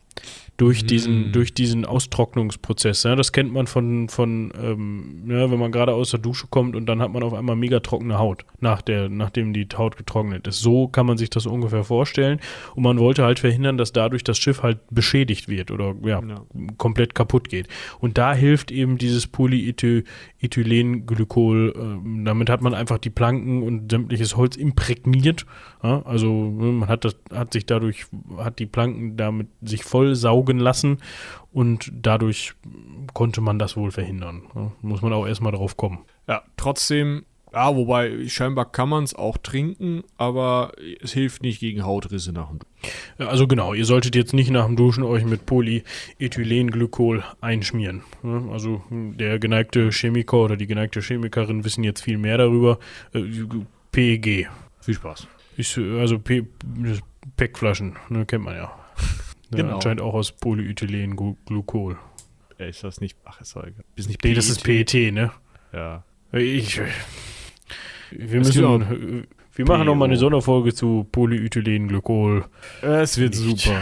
durch mm. diesen, durch diesen Austrocknungsprozess. Ja, das kennt man von, von ähm, ja, wenn man gerade aus der Dusche kommt und dann hat man auf einmal mega trockene Haut, nach der, nachdem die Haut getrocknet ist. So kann man sich das ungefähr vorstellen. Und man wollte halt verhindern, dass dadurch das Schiff halt beschädigt wird oder ja, ja. komplett kaputt geht. Und da hilft eben dieses Polyethylenglykol. Ähm, damit hat man einfach die Planken und sämtliches Holz imprägniert. Also man hat das, hat sich dadurch, hat die Planken damit sich voll saugen saugen lassen und dadurch konnte man das wohl verhindern. Ja, muss man auch erstmal drauf kommen. Ja, trotzdem, ja, wobei scheinbar kann man es auch trinken, aber es hilft nicht gegen Hautrisse nach dem Duschen. Also genau, ihr solltet jetzt nicht nach dem Duschen euch mit Polyethylenglykol einschmieren. Also der geneigte Chemiker oder die geneigte Chemikerin wissen jetzt viel mehr darüber. Äh, PEG. Viel Spaß. Ist, also PEG-Flaschen, ne, kennt man ja. Ja, genau. Anscheinend auch aus Polyethylenglykol. Ja, ist das nicht. Ach, ist egal. Ist nicht PET. Nee, das ist PET, ne? Ja. Ich. Wir müssen. Auch, wir machen noch mal eine Sonderfolge zu Polyethylenglykol. Es wird nicht. super.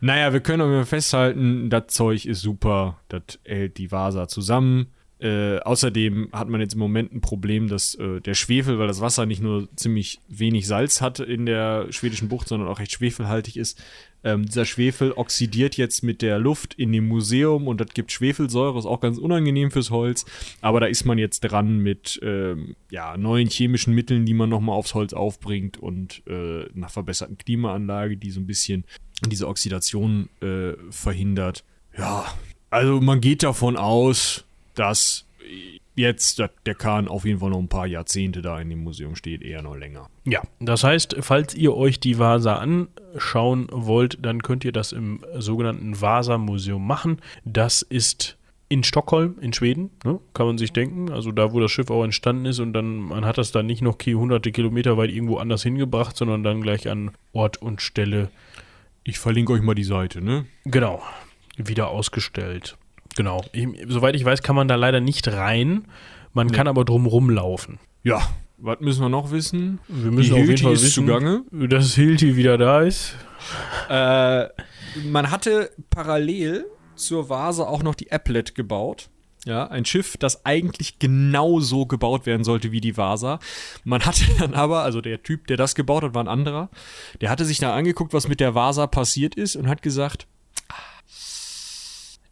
Naja, wir können aber festhalten, das Zeug ist super. Das hält die Vasa zusammen. Äh, außerdem hat man jetzt im Moment ein Problem, dass äh, der Schwefel, weil das Wasser nicht nur ziemlich wenig Salz hat in der schwedischen Bucht, sondern auch recht schwefelhaltig ist, ähm, dieser Schwefel oxidiert jetzt mit der Luft in dem Museum und das gibt Schwefelsäure, ist auch ganz unangenehm fürs Holz. Aber da ist man jetzt dran mit ähm, ja, neuen chemischen Mitteln, die man nochmal aufs Holz aufbringt und äh, einer verbesserten Klimaanlage, die so ein bisschen diese Oxidation äh, verhindert. Ja, also man geht davon aus, dass jetzt der Kahn auf jeden Fall noch ein paar Jahrzehnte da in dem Museum steht, eher noch länger. Ja, das heißt, falls ihr euch die Vasa anschauen wollt, dann könnt ihr das im sogenannten Vasa-Museum machen. Das ist in Stockholm, in Schweden, ne? kann man sich denken. Also da, wo das Schiff auch entstanden ist und dann, man hat das dann nicht noch hunderte Kilometer weit irgendwo anders hingebracht, sondern dann gleich an Ort und Stelle. Ich verlinke euch mal die Seite, ne? Genau. Wieder ausgestellt. Genau. Ich, soweit ich weiß, kann man da leider nicht rein. Man nee. kann aber drumrum laufen. Ja. Was müssen wir noch wissen? Wir müssen Die auf jeden Fall ist wissen, zugange. dass Hilti wieder da ist. Äh, man hatte parallel zur Vase auch noch die Applet gebaut. Ja, ein Schiff, das eigentlich genauso gebaut werden sollte wie die Vasa. Man hatte dann aber, also der Typ, der das gebaut hat, war ein anderer. Der hatte sich da angeguckt, was mit der Vasa passiert ist und hat gesagt, "Ah,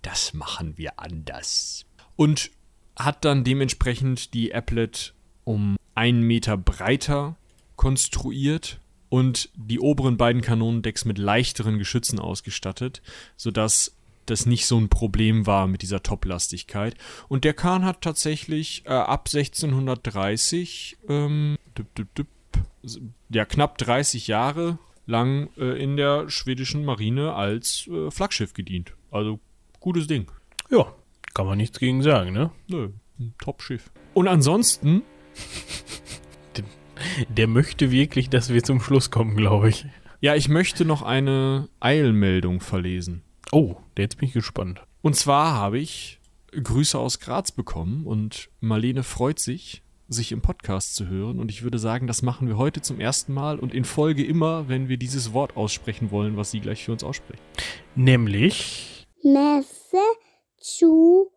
das machen wir anders. Und hat dann dementsprechend die Applet um einen Meter breiter konstruiert und die oberen beiden Kanonendecks mit leichteren Geschützen ausgestattet, sodass das nicht so ein Problem war mit dieser Toplastigkeit. Und der Kahn hat tatsächlich äh, ab 1630, ähm, düpp, düpp, düpp, ja, knapp 30 Jahre lang äh, in der schwedischen Marine als äh, Flaggschiff gedient. Also gutes Ding. Ja, kann man nichts gegen sagen, ne? Nö, ein Top-Schiff. Und ansonsten, Der möchte wirklich, dass wir zum Schluss kommen, glaube ich. ja, ich möchte noch eine Eilmeldung verlesen. Oh, jetzt bin ich gespannt. Und zwar habe ich Grüße aus Graz bekommen und Marlene freut sich, sich im Podcast zu hören. Und ich würde sagen, das machen wir heute zum ersten Mal und in Folge immer, wenn wir dieses Wort aussprechen wollen, was sie gleich für uns ausspricht. Nämlich, Massachusetts.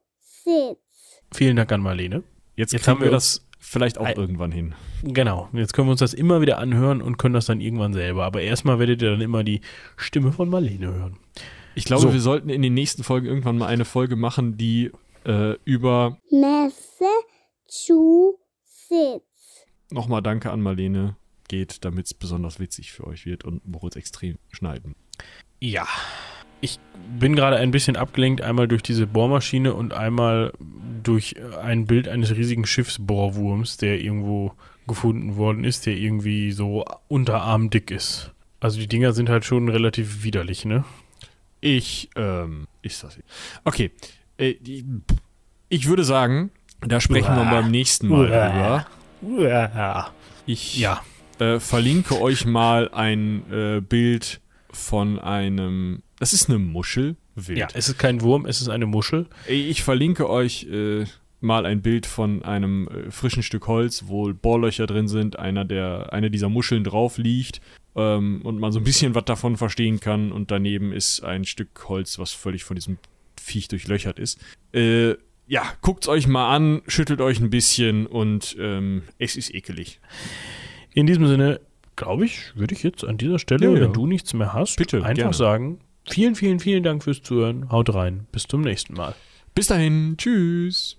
vielen Dank an Marlene. Jetzt, Jetzt haben wir das vielleicht auch Ei- irgendwann hin. Genau, jetzt können wir uns das immer wieder anhören und können das dann irgendwann selber. Aber erstmal werdet ihr dann immer die Stimme von Marlene hören. Ich glaube, So. wir sollten in den nächsten Folgen irgendwann mal eine Folge machen, die äh, über Massachusetts. nochmal Danke an Marlene geht, damit es besonders witzig für euch wird und Moritz extrem schneiden. Ja. Ich bin gerade ein bisschen abgelenkt, einmal durch diese Bohrmaschine und einmal durch ein Bild eines riesigen Schiffsbohrwurms, der irgendwo gefunden worden ist, der irgendwie so unterarmdick ist. Also die Dinger sind halt schon relativ widerlich, ne? Ich, ähm, ist das hier? Okay. Äh, ich würde sagen, da sprechen wir Uah. beim nächsten Mal Uah. drüber. Ja. Ich Ja. äh, verlinke euch mal ein äh, Bild von einem. Das ist eine Muschel. Wild. Ja, es ist kein Wurm, es ist eine Muschel. Ich verlinke euch äh, mal ein Bild von einem äh, frischen Stück Holz, wo Bohrlöcher drin sind, einer der, eine dieser Muscheln drauf liegt ähm, und man so ein bisschen was davon verstehen kann und daneben ist ein Stück Holz, was völlig von diesem Viech durchlöchert ist. Äh, ja, guckt's euch mal an, schüttelt euch ein bisschen und ähm, es ist ekelig. In diesem Sinne, glaube ich, würde ich jetzt an dieser Stelle, Ja, ja. wenn du nichts mehr hast, Bitte, einfach gerne. sagen, vielen, vielen, vielen Dank fürs Zuhören. Haut rein. Bis zum nächsten Mal. Bis dahin, tschüss.